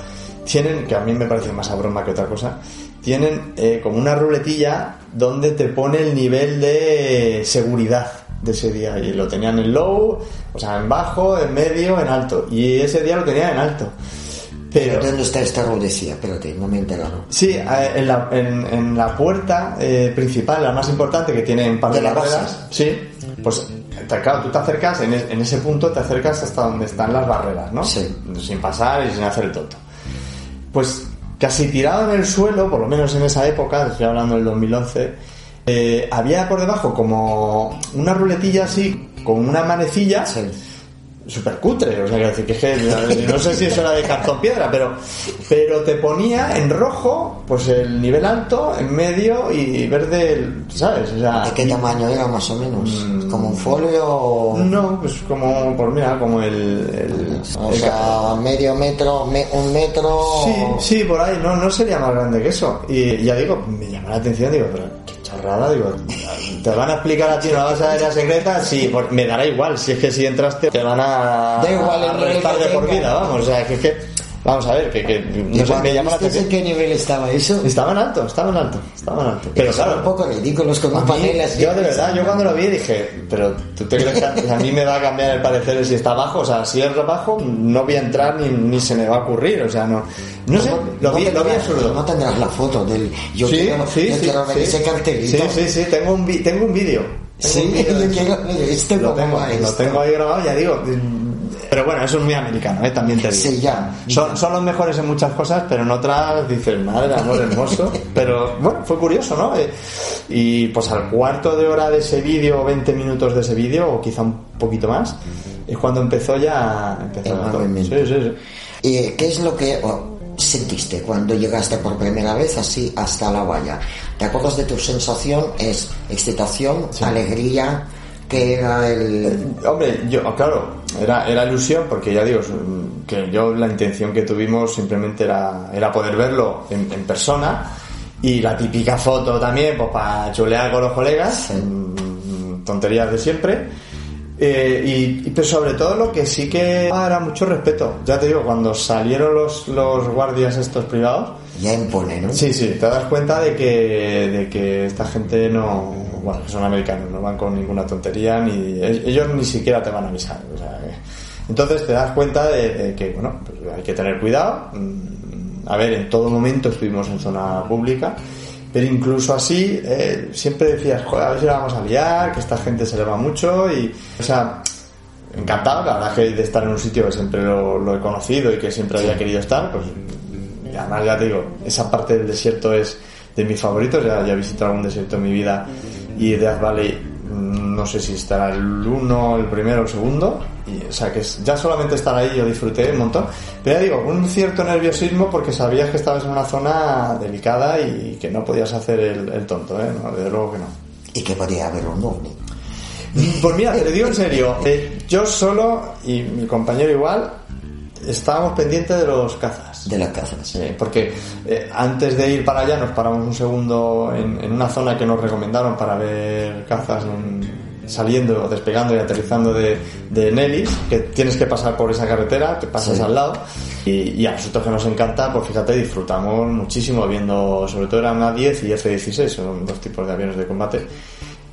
S3: tienen, que a mí me parece más a broma que otra cosa, tienen eh, como una ruletilla donde te pone el nivel de seguridad de ese día y lo tenían en low, o sea, en bajo, en medio, en alto y ese día lo tenían en alto. Pero,
S2: ¿Dónde está esta rudecía? Espérate, no me he enterado.
S3: Sí, en la, en, en la puerta eh, principal, la más importante que tiene un par de,
S2: ¿De la
S3: barreras, sí, pues te- claro, tú te acercas, en, es- en ese punto te acercas hasta donde están las barreras, ¿no?
S2: Sí.
S3: Sin pasar y sin hacer el tonto. Pues casi tirado en el suelo, por lo menos en esa época, estoy hablando del 2011, eh, había por debajo como una ruletilla así, con una manecilla,
S2: Sí.
S3: Súper cutre, o sea, quiero decir que es que no sé si eso era de cartón piedra, pero, pero te ponía en rojo, pues el nivel alto, en medio y verde, ¿sabes? O sea,
S2: ¿De qué tamaño era más o menos? ¿Como un folio
S3: no, pues como, pues mira, como el, el-
S2: O
S3: el
S2: sea, medio metro, me- un metro...
S3: Sí, sí, por ahí, no, no sería más grande que eso. Y ya digo, me llamó la atención, digo, pero digo, ¿te van a explicar a ti una base aérea secreta? Sí, por- me dará igual, si es que si entras te van a,
S4: Da igual
S3: a
S4: que
S3: de por vida, vamos, o sea, que es que, vamos a ver, que, que
S4: ¿Y
S3: no sé, me llama la atención.
S4: en qué nivel estaba eso?
S3: Estaban alto, estaban alto, estaban alto. Pero claro,
S4: un poco ridículos con
S3: a
S4: un
S3: mí,
S4: panel así.
S3: yo de verdad, yo cuando lo vi dije, pero tú te crees que a, mí me va a cambiar el parecer si está abajo, o sea, si es abajo no voy a entrar ni, ni se me va a ocurrir, o sea, no, no sé, lo vi, lo vi absurdo.
S4: No tendrás la foto del. Yo
S3: sí,
S4: quiero, ver
S3: sí.
S4: ese cartelito.
S3: Sí, sí, sí, tengo un, vi- tengo un vídeo.
S4: Sí, yo quiero
S3: lo tengo ahí grabado, ya digo. Pero bueno, eso es muy americano, ¿eh? también te digo.
S4: Sí, ya.
S3: Son, son los mejores en muchas cosas, pero en otras dices, madre, amor hermoso. [LAUGHS] Pero bueno, fue curioso, ¿no? Eh, Y pues al cuarto de hora de ese vídeo, 20 minutos de ese vídeo, o quizá un poquito más, es cuando empezó ya. Empezó
S4: El movimiento.
S3: Sí, sí, sí.
S4: ¿Y qué es lo que sentiste cuando llegaste por primera vez así hasta la valla? ¿Te acuerdas de tu sensación? ¿Es excitación, alegría? ¿Qué era el...?
S3: Hombre, yo, claro, era, era ilusión porque ya digo, que yo la intención que tuvimos simplemente era, era poder verlo en, en persona y la típica foto también, pues para chulear con los colegas, tonterías de siempre. Eh, y, y, pero sobre todo lo que sí que era mucho respeto. Ya te digo, cuando salieron los, los guardias estos privados,
S4: Ya impone, ¿no?
S3: Sí, sí, te das cuenta de que, de que esta gente no, bueno, que son americanos, no van con ninguna tontería, ni ellos ni siquiera te van a avisar. o sea, entonces te das cuenta de, de que, bueno, pues hay que tener cuidado. Mm, A ver, en todo momento estuvimos en zona pública, pero incluso así eh, siempre decías, joder, a ver si la vamos a liar, que esta gente se le va mucho y, o sea, encantado, la verdad que de estar en un sitio que siempre lo, lo he conocido y que siempre había querido estar, pues además ya te digo, esa parte del desierto es de mis favoritos, ya, ya he visitado algún desierto en mi vida y Death Valley no sé si estará el uno, el primero o el segundo, y, o sea que ya solamente estar ahí yo disfruté un montón, pero ya digo, un cierto nerviosismo porque sabías que estabas en una zona delicada y que no podías hacer el, el tonto, ¿eh? No, desde luego que no.
S4: Y que podía haber un ovni.
S3: Pues mira, te lo digo en serio. eh, yo solo y mi compañero igual estábamos pendientes de los cazas.
S4: De las casas.
S3: Sí, porque eh, antes de ir para allá nos paramos un segundo en, en una zona que nos recomendaron para ver cazas en- saliendo, despegando y aterrizando de, de Nellis, que tienes que pasar por esa carretera, te pasas
S4: Sí.
S3: al lado. Y, y a nosotros que nos encanta, pues fíjate, disfrutamos muchísimo viendo, sobre todo eran A-10 y F-16, son dos tipos de aviones de combate.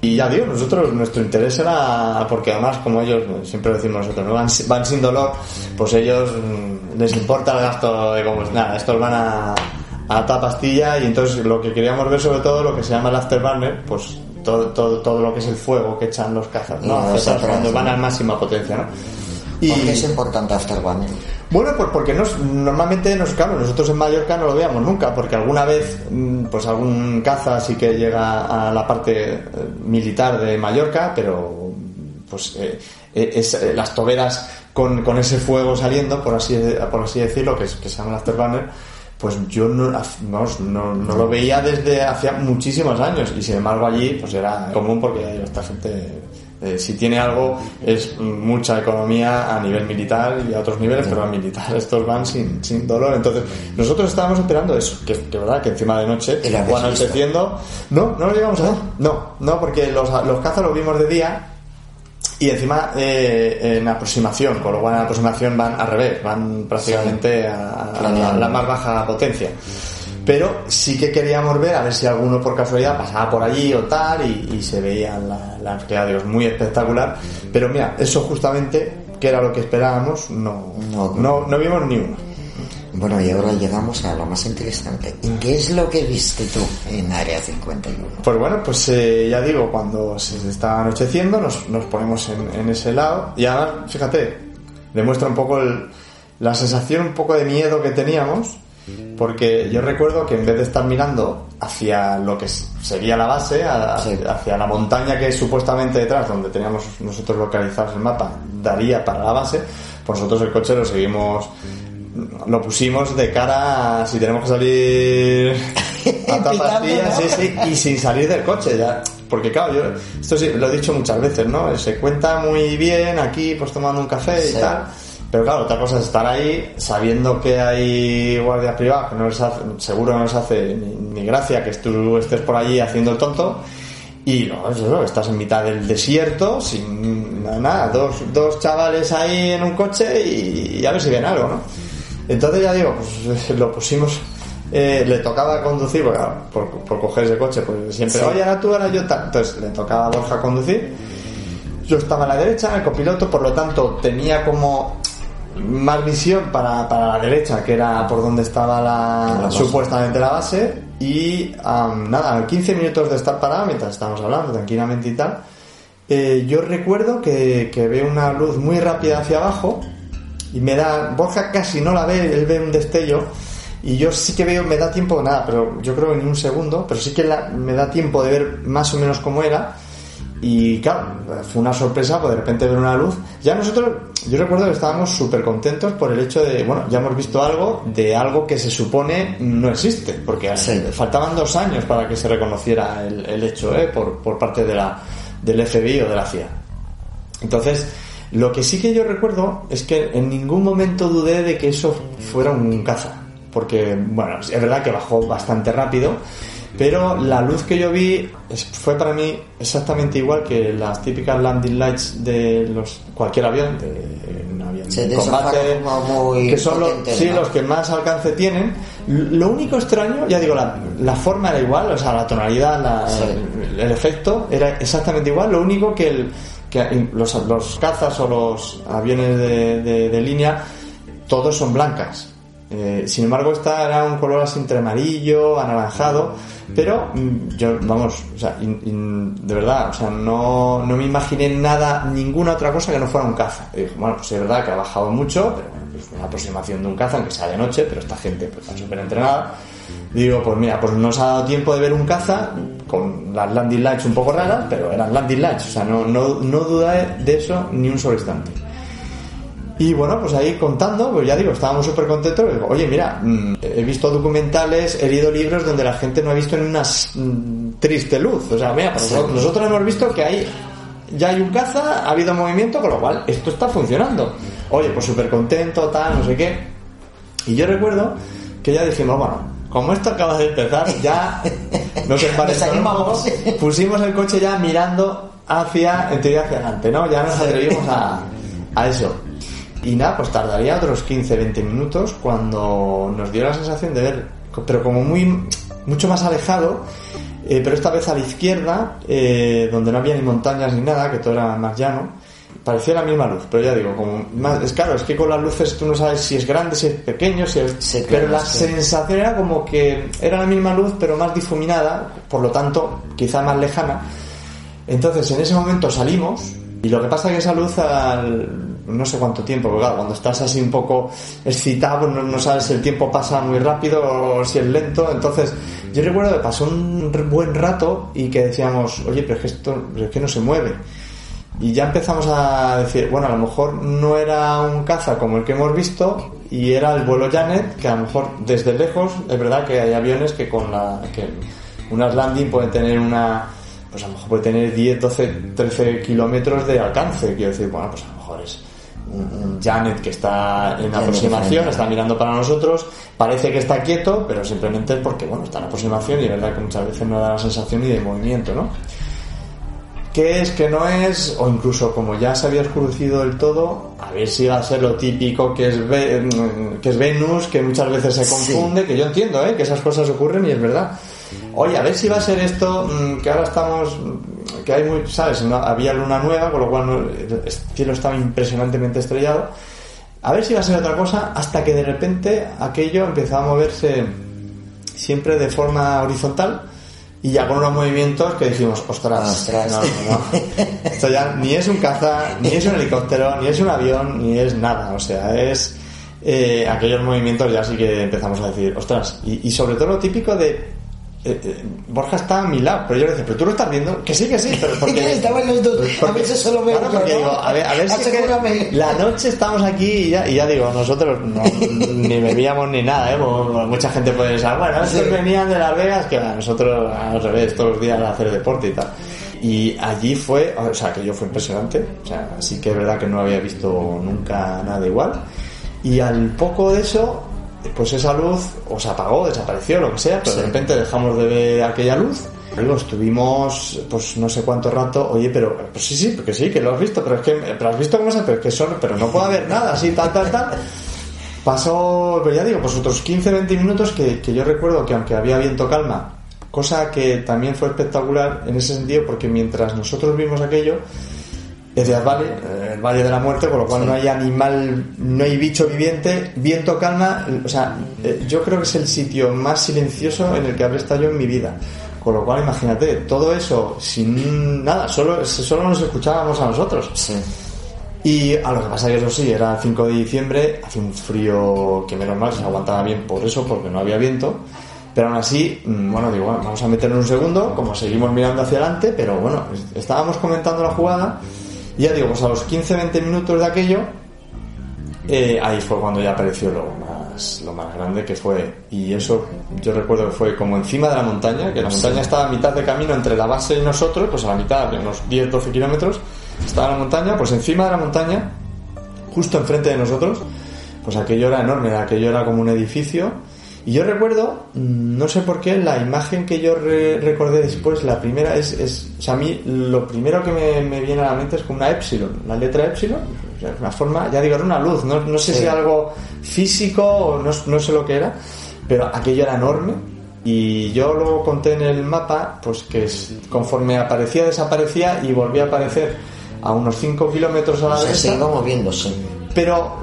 S3: Y ya digo, nosotros, nuestro interés era, porque además, como ellos, siempre lo decimos nosotros, ¿no? van, van sin dolor, pues ellos mm, les importa el gasto de combustible. Nada, estos van a, a toda pastilla y entonces lo que queríamos ver sobre todo, lo que se llama el afterburner, pues todo, todo, todo lo que es el fuego que echan los cazas, ¿no?
S4: No,
S3: cuando van a máxima potencia, ¿no?
S4: ¿Por qué es importante Afterburner?
S3: Bueno, pues porque nos, normalmente nos, claro, nosotros en Mallorca no lo veamos nunca, porque alguna vez, mm, pues algún caza sí que llega a la parte eh, militar de Mallorca, pero pues eh, eh, es, eh, las toberas con, con ese fuego saliendo, por así, por así decirlo, que, es, que se llama el afterburner, pues yo no, vamos, no, no lo veía desde hacía muchísimos años y sin embargo allí pues era común porque esta gente eh, si tiene algo es mucha economía a nivel militar y a otros niveles, pero a militar [LAUGHS] estos van sin, sin dolor. Entonces, nosotros estábamos esperando eso, que, que verdad, que encima de noche,
S4: ¿Y lo habéis
S3: o anocheciendo, no, no lo llegamos a ver. No, no, porque los, los cazas los vimos de día y encima eh, en aproximación, con lo cual en aproximación van al revés, van prácticamente a, a la, la más baja potencia. Pero sí que queríamos ver a ver si alguno por casualidad pasaba por allí o tal y, y se veía la, la muy espectacular. Pero mira, eso justamente, que era lo que esperábamos, no,
S4: No.
S3: no, no vimos ni uno.
S4: Bueno, y ahora llegamos a lo más interesante. ¿Qué es lo que viste tú en Área 51?
S3: Pues bueno, pues eh, ya digo, cuando se está anocheciendo nos, nos ponemos en, en ese lado y además, fíjate, demuestra un poco el- la sensación un poco de miedo que teníamos porque yo recuerdo que en vez de estar mirando hacia lo que sería la base, a-
S4: Sí.
S3: hacia la montaña que supuestamente detrás, donde teníamos nosotros localizados el mapa, daría para la base, pues nosotros el coche lo seguimos, lo pusimos de cara a si tenemos que salir [LAUGHS] a toda pastilla, sí, sí, y sin salir del coche ya. Porque claro, yo esto sí, lo he dicho muchas veces, ¿no? Se cuenta muy bien aquí, pues tomando un café
S4: Sí.
S3: y tal. Pero claro, otra cosa es estar ahí sabiendo que hay guardias privados, que no les hace, seguro no les hace ni, ni gracia que tú estés por allí haciendo el tonto. Y no, eso, estás en mitad del desierto, sin nada, dos, dos chavales ahí en un coche y, y a ver si ven algo, ¿no? Entonces ya digo, pues [LAUGHS] lo pusimos, eh, le tocaba conducir, porque, por, por coger ese coche, pues siempre,
S4: Sí.
S3: oye, ahora tú, ahora yo tal. Entonces le tocaba a Borja conducir. Yo estaba a la derecha, el copiloto, por lo tanto tenía como más visión para, para la derecha, que era por donde estaba la, supuestamente la base. Y am, nada, a 15 minutos de estar parado, mientras estábamos hablando tranquilamente y tal, eh, yo recuerdo que, que veo una luz muy rápida hacia abajo y me da. Borja casi no la ve, él ve un destello. Y yo sí que veo, me da tiempo, nada, pero yo creo en un segundo, pero sí que la- me da tiempo de ver más o menos cómo era. Y claro, fue una sorpresa, pues de repente ver una luz. Ya nosotros, yo recuerdo que estábamos súper contentos por el hecho de, bueno, ya hemos visto algo de algo que se supone no existe, porque
S4: Sí.
S3: faltaban dos años para que se reconociera el, el hecho ¿eh? por, por parte de la, del FBI o de la CIA. Entonces, lo que sí que yo recuerdo es que en ningún momento dudé de que eso fuera un caza. Porque, bueno, es verdad que bajó bastante rápido, pero la luz que yo vi fue para mí exactamente igual que las típicas landing lights de los cualquier avión, de un avión de combate,
S4: muy
S3: que son los,
S4: potentes,
S3: sí,
S4: ¿no?
S3: los que más alcance tienen. Lo único extraño, ya digo, la, la forma era igual, o sea, la tonalidad, la-
S4: Sí.
S3: el efecto era exactamente igual. Lo único que, el, que los, cazas o los aviones de, de- de línea, todos son blancas. Eh, sin embargo, esta era un color así entre amarillo, anaranjado, pero mm, yo, vamos, o sea, in- in- de verdad, o sea, no, no me imaginé nada, ninguna otra cosa que no fuera un caza. Y dije, bueno, pues es verdad que ha bajado mucho, pero bueno, pues una aproximación de un caza, aunque sea de noche, pero esta gente pues, está súper entrenada. Digo, pues mira, pues nos ha dado tiempo de ver un caza con las landing lights un poco raras, pero eran landing lights, o sea, no, no, no dudé de eso ni un solo instante. Y bueno, pues ahí contando, pues ya digo, estábamos súper contentos. Digo, Oye, mira, mm, he visto documentales, he leído libros donde la gente no ha visto ni una mm, triste luz. O sea, mira, pues nosotros, nosotros hemos visto que hay, ya hay un caza, ha habido movimiento, con lo cual esto está funcionando. Oye, pues súper contento, tal, no sé qué. Y yo recuerdo que ya dijimos, bueno, como esto acaba de empezar, ya [LAUGHS] nos emparejamos, pusimos el coche ya mirando hacia, en teoría hacia adelante, ¿no? Ya nos atrevimos a, a eso. Y nada, pues tardaría otros 15, 20 minutos cuando nos dio la sensación de ver, pero como muy, mucho más alejado, eh, pero esta vez a la izquierda, eh, donde no había ni montañas ni nada, que todo era más llano, parecía la misma luz, pero ya digo, como más, es claro, es que con las luces tú no sabes si es grande, si es pequeño, si es,
S4: Sí, claro,
S3: pero la
S4: sí.
S3: sensación era como que era la misma luz, pero más difuminada, por lo tanto, quizá más lejana. Entonces, en ese momento salimos y lo que pasa es que esa luz al no sé cuánto tiempo, porque claro, cuando estás así un poco excitado, no, no sabes si el tiempo pasa muy rápido o si es lento. Entonces, yo recuerdo que pasó un buen rato y que decíamos, oye, pero es que esto pero es que no se mueve. Y ya empezamos a decir, bueno, a lo mejor no era un caza como el que hemos visto y era el vuelo Janet, que a lo mejor desde lejos, es verdad que hay aviones que con la que unas landing pueden tener una, pues a lo mejor puede tener 10, 12, 13 kilómetros de alcance. Quiero decir, bueno, pues a lo mejor es un, Janet que está en aproximación, está mirando para nosotros, parece que está quieto, pero simplemente es porque, bueno, está en aproximación y es verdad que muchas veces no da la sensación ni de movimiento, ¿no? Qué es, qué no es, o incluso como ya se había oscurecido del todo, a ver si va a ser lo típico que es, Ve- mm, que es Venus, que muchas veces se
S4: Sí.
S3: confunde, que yo entiendo, ¿eh? que esas cosas ocurren y es verdad. Oye, a ver si va a ser esto, mm, que ahora estamos, que hay muy, ¿sabes? No, había luna nueva, con lo cual no- el cielo estaba impresionantemente estrellado. A ver si va a ser otra cosa, hasta que de repente aquello empezaba a moverse siempre de forma horizontal y ya con unos movimientos que dijimos, ostras,
S4: Ostras.
S3: no, no, no. Esto ya ni es un caza, ni es un helicóptero, ni es un avión, ni es nada. O sea, es eh, aquellos movimientos ya sí que empezamos a decir, ostras, y, y sobre todo lo típico de eh, eh, Borja está a mi lado, pero yo le decía, pero tú lo estás viendo, que sí, que sí, pero [LAUGHS] porque
S4: Estaban los dos. A veces solo veo
S3: Claro, porque a ver, a ver si que la noche estamos aquí y ya, y ya digo, nosotros no, ni bebíamos ni nada, ¿eh? Porque mucha gente puede pensar, bueno, estos
S4: Sí.
S3: venían de Las Vegas, que va, nosotros al revés, todos los días a hacer deporte y tal. y allí fue, o sea, que yo fue impresionante, o sea, sí que es verdad que no había visto nunca nada igual. Y al poco de eso, pues esa luz o se apagó, desapareció, lo que sea, pero de repente dejamos de ver aquella luz. Luego estuvimos, pues no sé cuánto rato, oye, pero, pues sí, sí, porque sí, que lo has visto, pero es que, pero has visto cómo se, pero es que son, pero no puede haber nada, así, tal, tal, tal. Pasó, pues ya digo, pues otros 15, 20 minutos que, que yo recuerdo que aunque había viento calma, cosa que también fue espectacular en ese sentido, porque mientras nosotros vimos aquello, es de Valle, el Valle de la Muerte, con lo cual no hay animal, no hay bicho viviente, viento calma, o sea, eh, yo creo que es el sitio más silencioso en el que habré estado yo en mi vida. Con lo cual, imagínate, todo eso sin nada, solo, solo nos escuchábamos a nosotros.
S4: Sí.
S3: Y a lo que pasa que eso sí, era el 5 de diciembre, hacía un frío que menos mal se aguantaba bien por eso, porque no había viento. Pero aún así, mm, bueno, digo, vamos a meternos un segundo, como seguimos mirando hacia adelante, pero bueno, estábamos comentando la jugada, y ya digo, pues a los 15-20 minutos de aquello, eh, ahí fue cuando ya apareció lo más, lo más grande que fue, y eso yo recuerdo que fue como encima de la montaña, que la montaña estaba a mitad de camino entre la base y nosotros, pues a la mitad, de unos 10-12 kilómetros, estaba la montaña, pues encima de la montaña, justo enfrente de nosotros, pues aquello era enorme, aquello era como un edificio, y yo recuerdo, mm, no sé por qué, la imagen que yo re- recordé después, la primera es, es, o sea, a mí lo primero que me, me viene a la mente es como una epsilon, la letra epsilon, o sea, una forma, ya digo, era una luz, no, no sé
S4: Sí.
S3: si algo físico o no, no sé lo que era, pero aquello era enorme. Y yo luego conté en el mapa, pues que conforme aparecía, desaparecía y volvía a aparecer a unos 5 kilómetros a la
S4: O sea, se
S3: derecha
S4: iba moviéndose.
S3: pero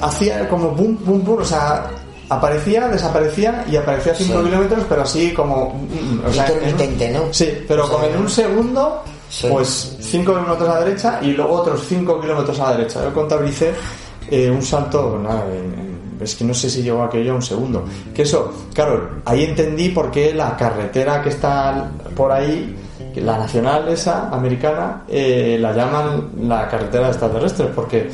S3: hacía como boom, boom, boom, o sea, aparecía, desaparecía y aparecía a 5
S4: Sí.
S3: kilómetros, pero así como. mm, O sea, en un-
S4: Intermitente, ¿no?
S3: Sí, pero
S4: O sea,
S3: como en un segundo,
S4: Sí.
S3: pues 5 kilómetros a la derecha y luego otros 5 kilómetros a la derecha. Yo contabilicé eh, un salto, nada, es que no sé si llegó aquello a un segundo. Que eso, claro, ahí entendí por qué la carretera que está por ahí, la nacional esa, americana, eh, la llaman la carretera de extraterrestres, porque,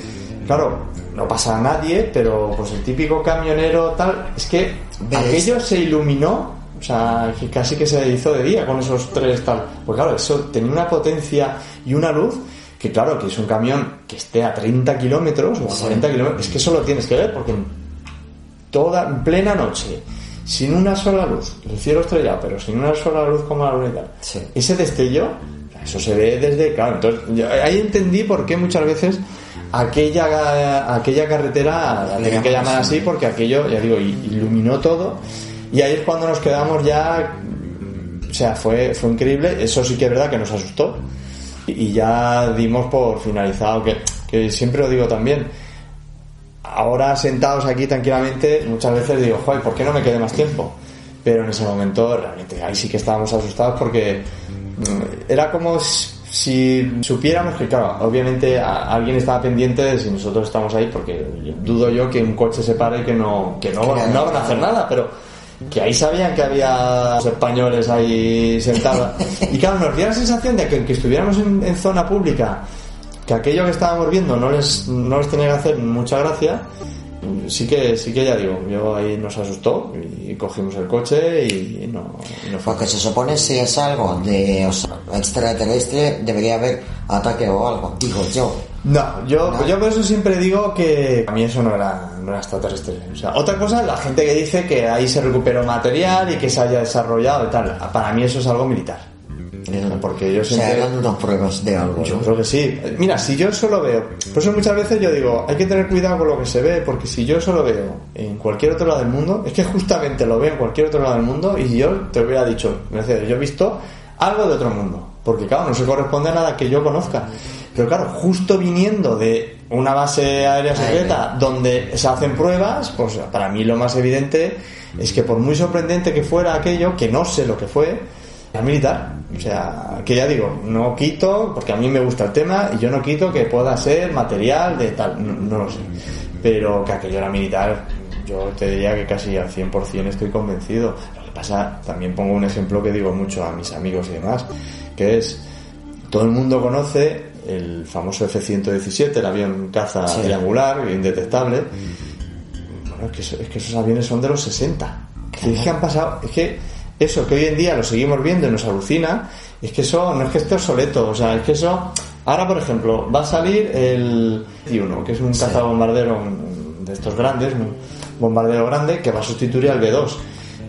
S3: claro, no pasa a nadie, pero pues el típico camionero tal, es que
S4: ¿Ves?
S3: aquello se iluminó, o sea, que casi que se hizo de día con esos tres tal. Pues claro, eso tenía una potencia y una luz que claro, que es un camión que esté a 30 kilómetros o a 40 kilómetros, es que eso lo tienes que ver porque en toda, en plena noche, sin una sola luz, el cielo estrellado, pero sin una sola luz como la luna y tal,
S4: Sí.
S3: ese destello, eso se ve desde, claro, entonces yo ahí entendí por qué muchas veces aquella, aquella carretera la
S4: Le
S3: tenían que llamar
S4: así.
S3: porque aquello, ya digo, iluminó todo y ahí es cuando nos quedamos ya, o sea, fue, fue increíble, eso sí que es verdad que nos asustó y, y ya dimos por finalizado, que, que siempre lo digo también, ahora sentados aquí tranquilamente, muchas veces digo, joder, ¿por qué no me quedé más tiempo? Pero en ese momento realmente ahí sí que estábamos asustados porque mm, era como si supiéramos que, claro, obviamente a- alguien estaba pendiente de si nosotros estamos ahí, porque dudo yo que un coche se pare y que no, que no, no van a hacer nada, pero que ahí sabían que había españoles ahí sentados. [LAUGHS] Y claro, nos dio la sensación de que, que estuviéramos en, en zona pública, que aquello que estábamos viendo no les, no les tenía que hacer mucha gracia, sí que, sí que ya digo, yo ahí nos asustó y cogimos el coche y no, y no fue.
S4: Porque se supone si es algo de o sea, extraterrestre debería haber ataque o algo, digo yo.
S3: No, yo,
S4: ¿No?
S3: yo por eso siempre digo que a mí eso no era, no era extraterrestre. O sea, otra cosa la gente que dice que ahí se recuperó material y que se haya desarrollado y tal. Para mí eso es algo militar. Porque yo siempre...
S4: eran unas pruebas de algo.
S3: Yo
S4: ¿no?
S3: creo que sí. Mira, si yo solo veo, por eso muchas veces yo digo, hay que tener cuidado con lo que se ve, porque si yo solo veo en cualquier otro lado del mundo, es que justamente lo veo en cualquier otro lado del mundo y yo te hubiera dicho, Mercedes, yo he visto algo de otro mundo, porque claro, no se corresponde a nada que yo conozca. Pero claro, justo viniendo de una base aérea secreta donde se hacen pruebas, pues para mí lo más evidente es que por muy sorprendente que fuera aquello, que no sé lo que fue, militar. O sea, que ya digo, no quito, porque a mí me gusta el tema, y yo no quito que pueda ser material de tal, no, no lo sé. Pero que aquello era militar, yo te diría que casi al 100% estoy convencido. Lo que pasa, también pongo un ejemplo que digo mucho a mis amigos y demás, que es, todo el mundo conoce el famoso F-117, el avión caza
S4: Sí.
S3: triangular, indetectable. Bueno, es que, es que esos aviones son de los 60. Que es que han pasado, es que eso que hoy en día lo seguimos viendo y nos alucina, es que eso no es que esté obsoleto, o sea, es que eso... Ahora, por ejemplo, va a salir el 1, que es un cazabombardero de estos grandes, un bombardero grande, que va a sustituir al B2.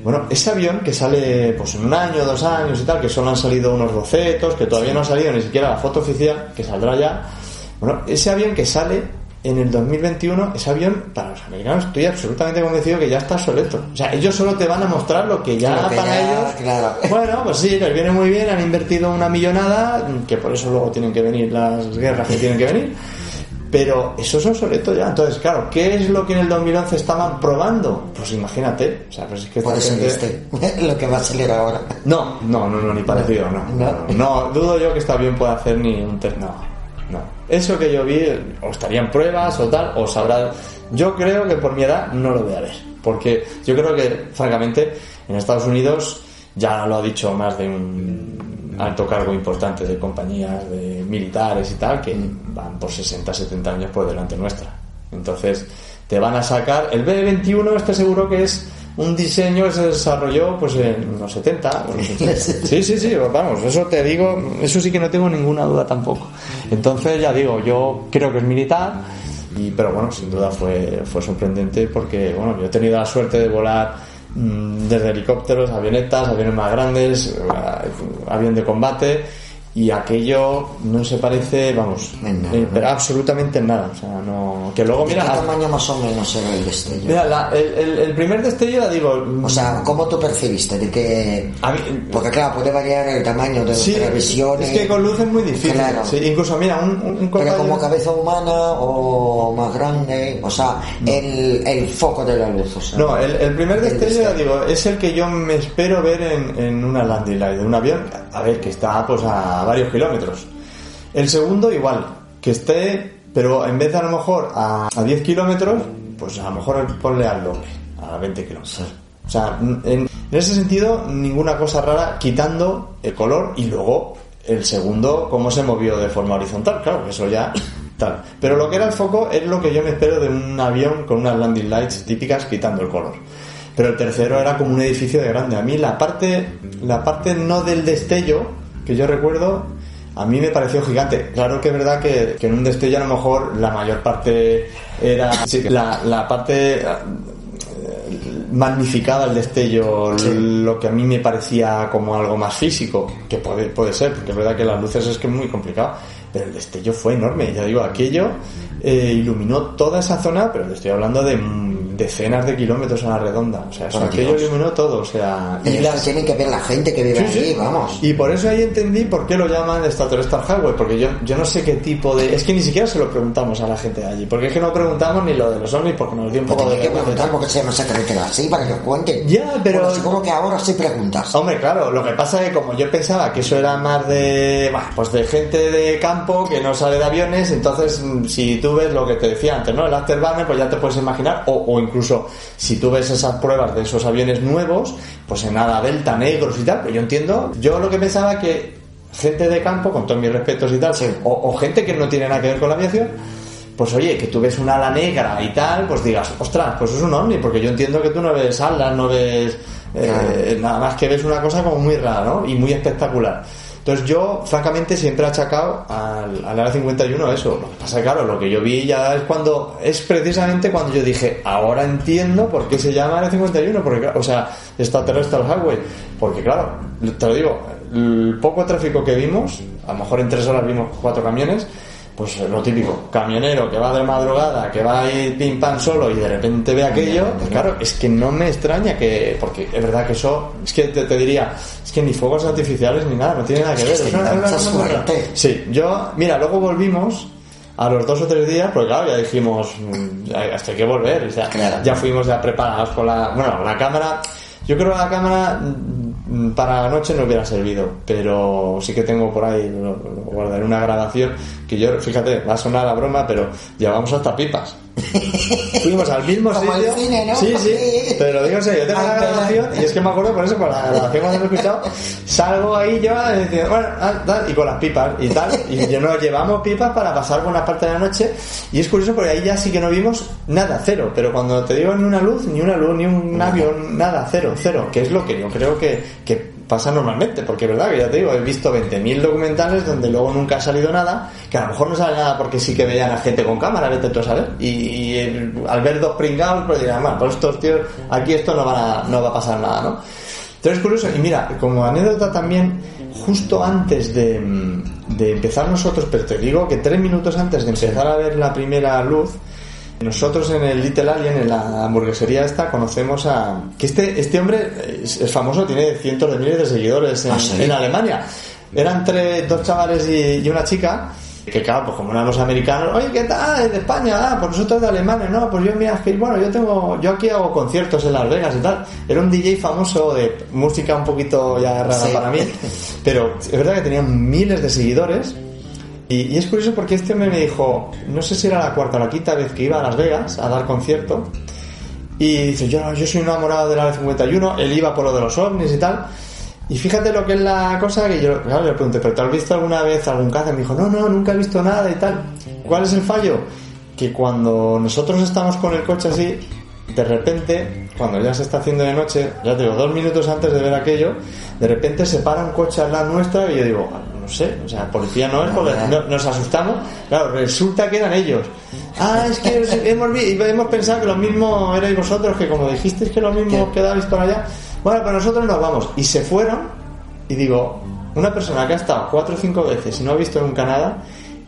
S3: Bueno, ese avión que sale pues en un año, dos años y tal, que solo han salido unos bocetos, que todavía no ha salido ni siquiera la foto oficial, que saldrá ya. Bueno, ese avión que sale en el 2021, ese avión, para los americanos, estoy absolutamente convencido que ya está obsoleto. O sea, ellos solo te van a mostrar lo que ya
S4: Lo que
S3: para
S4: ya,
S3: ellos.
S4: claro.
S3: Bueno, pues sí, les viene muy bien, han invertido una millonada, que por eso luego tienen que venir las guerras que tienen que venir. Pero eso es obsoleto ya. Entonces, claro, ¿qué es lo que en el 2011 estaban probando? Pues imagínate. O sea, pues es que
S4: Puede ser
S3: gente- [LAUGHS]
S4: lo que va a salir ahora.
S3: no, no, no, no, ni parecido, no. No,
S4: No.
S3: no, dudo yo que este avión pueda hacer ni un test, no. Eso que yo vi, o estaría en pruebas o tal, o sabrá. Yo creo que por mi edad no lo voy a ver. Porque yo creo que, francamente, en Estados Unidos ya lo ha dicho más de un alto cargo importante de compañías de militares y tal, que van por 60, 70 años por delante nuestra. Entonces, te van a sacar. El B21, este seguro que es un diseño que se desarrolló pues en los 70. o los 80. Sí, sí, sí, vamos, eso te digo, eso sí que no tengo ninguna duda tampoco. Entonces, ya digo, yo creo que es militar. Y, pero bueno, sin duda fue, fue sorprendente porque, bueno, yo he tenido la suerte de volar mm, desde helicópteros, avionetas, aviones más grandes, eh, avión de combate y aquello no se parece, vamos,
S4: En nada,
S3: eh, pero absolutamente en nada. O sea, no. Que luego,
S4: ¿De
S3: mira,
S4: qué
S3: la-
S4: tamaño más o menos era el destello?
S3: mira la- el, el- el primer destello, ya digo.
S4: O sea, ¿cómo tú percibiste? De que...
S3: a mí-
S4: Porque claro, puede variar el tamaño de
S3: Sí,
S4: las televisiones.
S3: es que con luz es muy difícil.
S4: Claro.
S3: Sí, incluso, mira, un, un, un
S4: Pero como cabeza humana o más grande, o sea, el, el foco de la luz. O sea,
S3: No, el, el primer
S4: el
S3: destello,
S4: destello.
S3: digo, es el que yo me espero ver en, en una landing light de un avión, a ver, que está pues a varios kilómetros. El segundo igual, que esté, pero en vez de a lo mejor a, a 10 kilómetros, pues a lo mejor ponle al doble, a 20 kilómetros. O sea, en, en ese sentido, ninguna cosa rara, quitando el color y luego el segundo, cómo se movió de forma horizontal, claro, que eso ya [COUGHS] tal. Pero lo que era el foco es lo que yo me espero de un avión con unas landing lights típicas, quitando el color. Pero el tercero era como un edificio de grande. A mí la parte, la parte no del destello, que yo recuerdo, a mí me pareció gigante. Claro que es verdad que, que en un destello a lo mejor la mayor parte era sí, la, la parte eh, magnificada el destello, lo que a mí me parecía como algo más físico, que puede, puede ser, porque es verdad que las luces es que es muy complicado, pero el destello fue enorme, ya digo, aquello eh, iluminó toda esa zona, pero le estoy hablando de decenas de kilómetros a la redonda, o sea, eso, aquello iluminó todo, o sea,
S4: Pero
S3: y las-
S4: tiene que ver la gente que vive
S3: Sí,
S4: allí,
S3: sí.
S4: vamos.
S3: Y por eso ahí entendí por qué lo llaman Star Highway, porque yo, yo no sé qué tipo de... Es que ni siquiera se lo preguntamos a la gente de allí, porque es que no preguntamos ni lo de los ovnis porque nos dio un
S4: Pues
S3: poco de...
S4: que preguntar por qué se llama esa carretera así, para que os cuenten.
S3: Ya, pero-
S4: Bueno, seguro que ahora sí preguntas.
S3: Hombre, claro, lo que pasa es que como yo pensaba que eso era más de, bah, pues de gente de campo que no sale de aviones, entonces mm, si tú ves lo que te decía antes, ¿no? El afterburner, pues ya te puedes imaginar, o, o incluso si tú ves esas pruebas de esos aviones nuevos, pues en nada delta, negros y tal, pues yo entiendo, yo lo que pensaba que gente de campo, con todos mis respetos y tal,
S4: Sí.
S3: o, o gente que no tiene nada que ver con la aviación, pues oye, que tú ves una ala negra y tal, pues digas, ostras, pues es un ovni, porque yo entiendo que tú no ves alas, no ves eh, nada más que ves una cosa como muy rara, ¿no? Y muy espectacular. Entonces yo, francamente, siempre he achacado al, al Área 51 eso. Lo que pasa, claro, lo que yo vi ya es cuando, es precisamente cuando yo dije, ahora entiendo por qué se llama Área 51, porque, o sea, Extraterrestrial Highway. Porque, claro, te lo digo, el poco tráfico que vimos, a lo mejor en tres horas vimos cuatro camiones, pues lo típico, camionero que va de madrugada, que va ahí pim pam solo y de repente ve aquello, pues claro, es que no me extraña que, porque es verdad que eso, es que te, te diría, es que ni fuegos artificiales ni nada, no tiene nada que ver.
S4: Es
S3: una-. Sí, yo, mira, luego volvimos a los dos o tres días, porque claro, ya dijimos, mm, hasta hay que volver, o sea,
S4: Claro.
S3: ya fuimos ya preparados con la, bueno, la cámara, yo creo que la cámara para la noche no hubiera servido, pero sí que tengo por ahí, lo, guardaré una grabación, que yo, fíjate, va a sonar a broma, pero llevamos hasta pipas. [LAUGHS] fuimos al mismo
S4: Como el
S3: sitio.
S4: cine, ¿no?
S3: Sí, sí. Pero lo digo en serio, yo tengo la grabación y es que me acuerdo por eso, por la grabación cuando lo he escuchado, salgo ahí yo bueno, y con las pipas y tal. Y yo nos llevamos pipas para pasar buena parte de la noche. Y es curioso porque ahí ya sí que no vimos nada, cero. Pero cuando te digo ni una luz, ni una luz, ni un avión, nada, cero, cero. Que es lo que yo creo que, que pasa normalmente, porque es verdad que ya te digo, he visto 20.000 documentales donde luego nunca ha salido nada, que a lo mejor no sale nada porque sí que veían a gente con cámara, vete tú a saber, y, eh, al ver dos pringados, pues dirán, bueno, pues estos tíos, aquí esto no, van a- no va a pasar nada, ¿no? Entonces es curioso, y mira, como anécdota también, justo antes de, mm, de empezar nosotros, pero te digo que tres minutos antes de empezar a ver la primera luz, nosotros en el Little Alien, en la hamburguesería esta, conocemos a... Que este, este hombre es, es famoso, tiene cientos de miles de seguidores en,
S4: ¿Ah, sí?
S3: en Alemania. Eran tres, dos chavales y, y una chica, que claro, pues como éramos americanos, oye, ¿qué tal? ¿Es de España? Ah, pues nosotros de Alemania, no, pues yo mira, que bueno, yo tengo, yo aquí hago conciertos en Las Vegas y tal. Era un DJ famoso de música un poquito ya rara
S4: Sí.
S3: para mí, pero es verdad que tenía miles de seguidores. Y, es curioso porque este hombre me dijo, no sé si era la cuarta o la quinta vez que iba a Las Vegas a dar concierto, y dice, yo, yo soy enamorado del área 51, él iba por lo de los ovnis y tal. Y fíjate lo que es la cosa que yo claro, le pregunté, ¿pero te has visto alguna vez algún? Y me dijo, no, no, nunca he visto nada y tal. ¿Cuál es el fallo? Que cuando nosotros estamos con el coche así, de repente, cuando ya se está haciendo de noche, ya te digo, dos minutos antes de ver aquello, de repente se para un coche al lado nuestra y yo digo, "Ah, no sé, o sea, policía no es porque no- nos asustamos. Claro, resulta que eran ellos. Ah, es que os- [LAUGHS] hemos, hemos pensado que lo mismo erais vosotros, que como dijisteis que lo mismo quedabais por allá. Bueno, pues nosotros nos vamos. Y se fueron, y digo, una persona que ha estado cuatro o cinco veces y no ha visto nunca nada,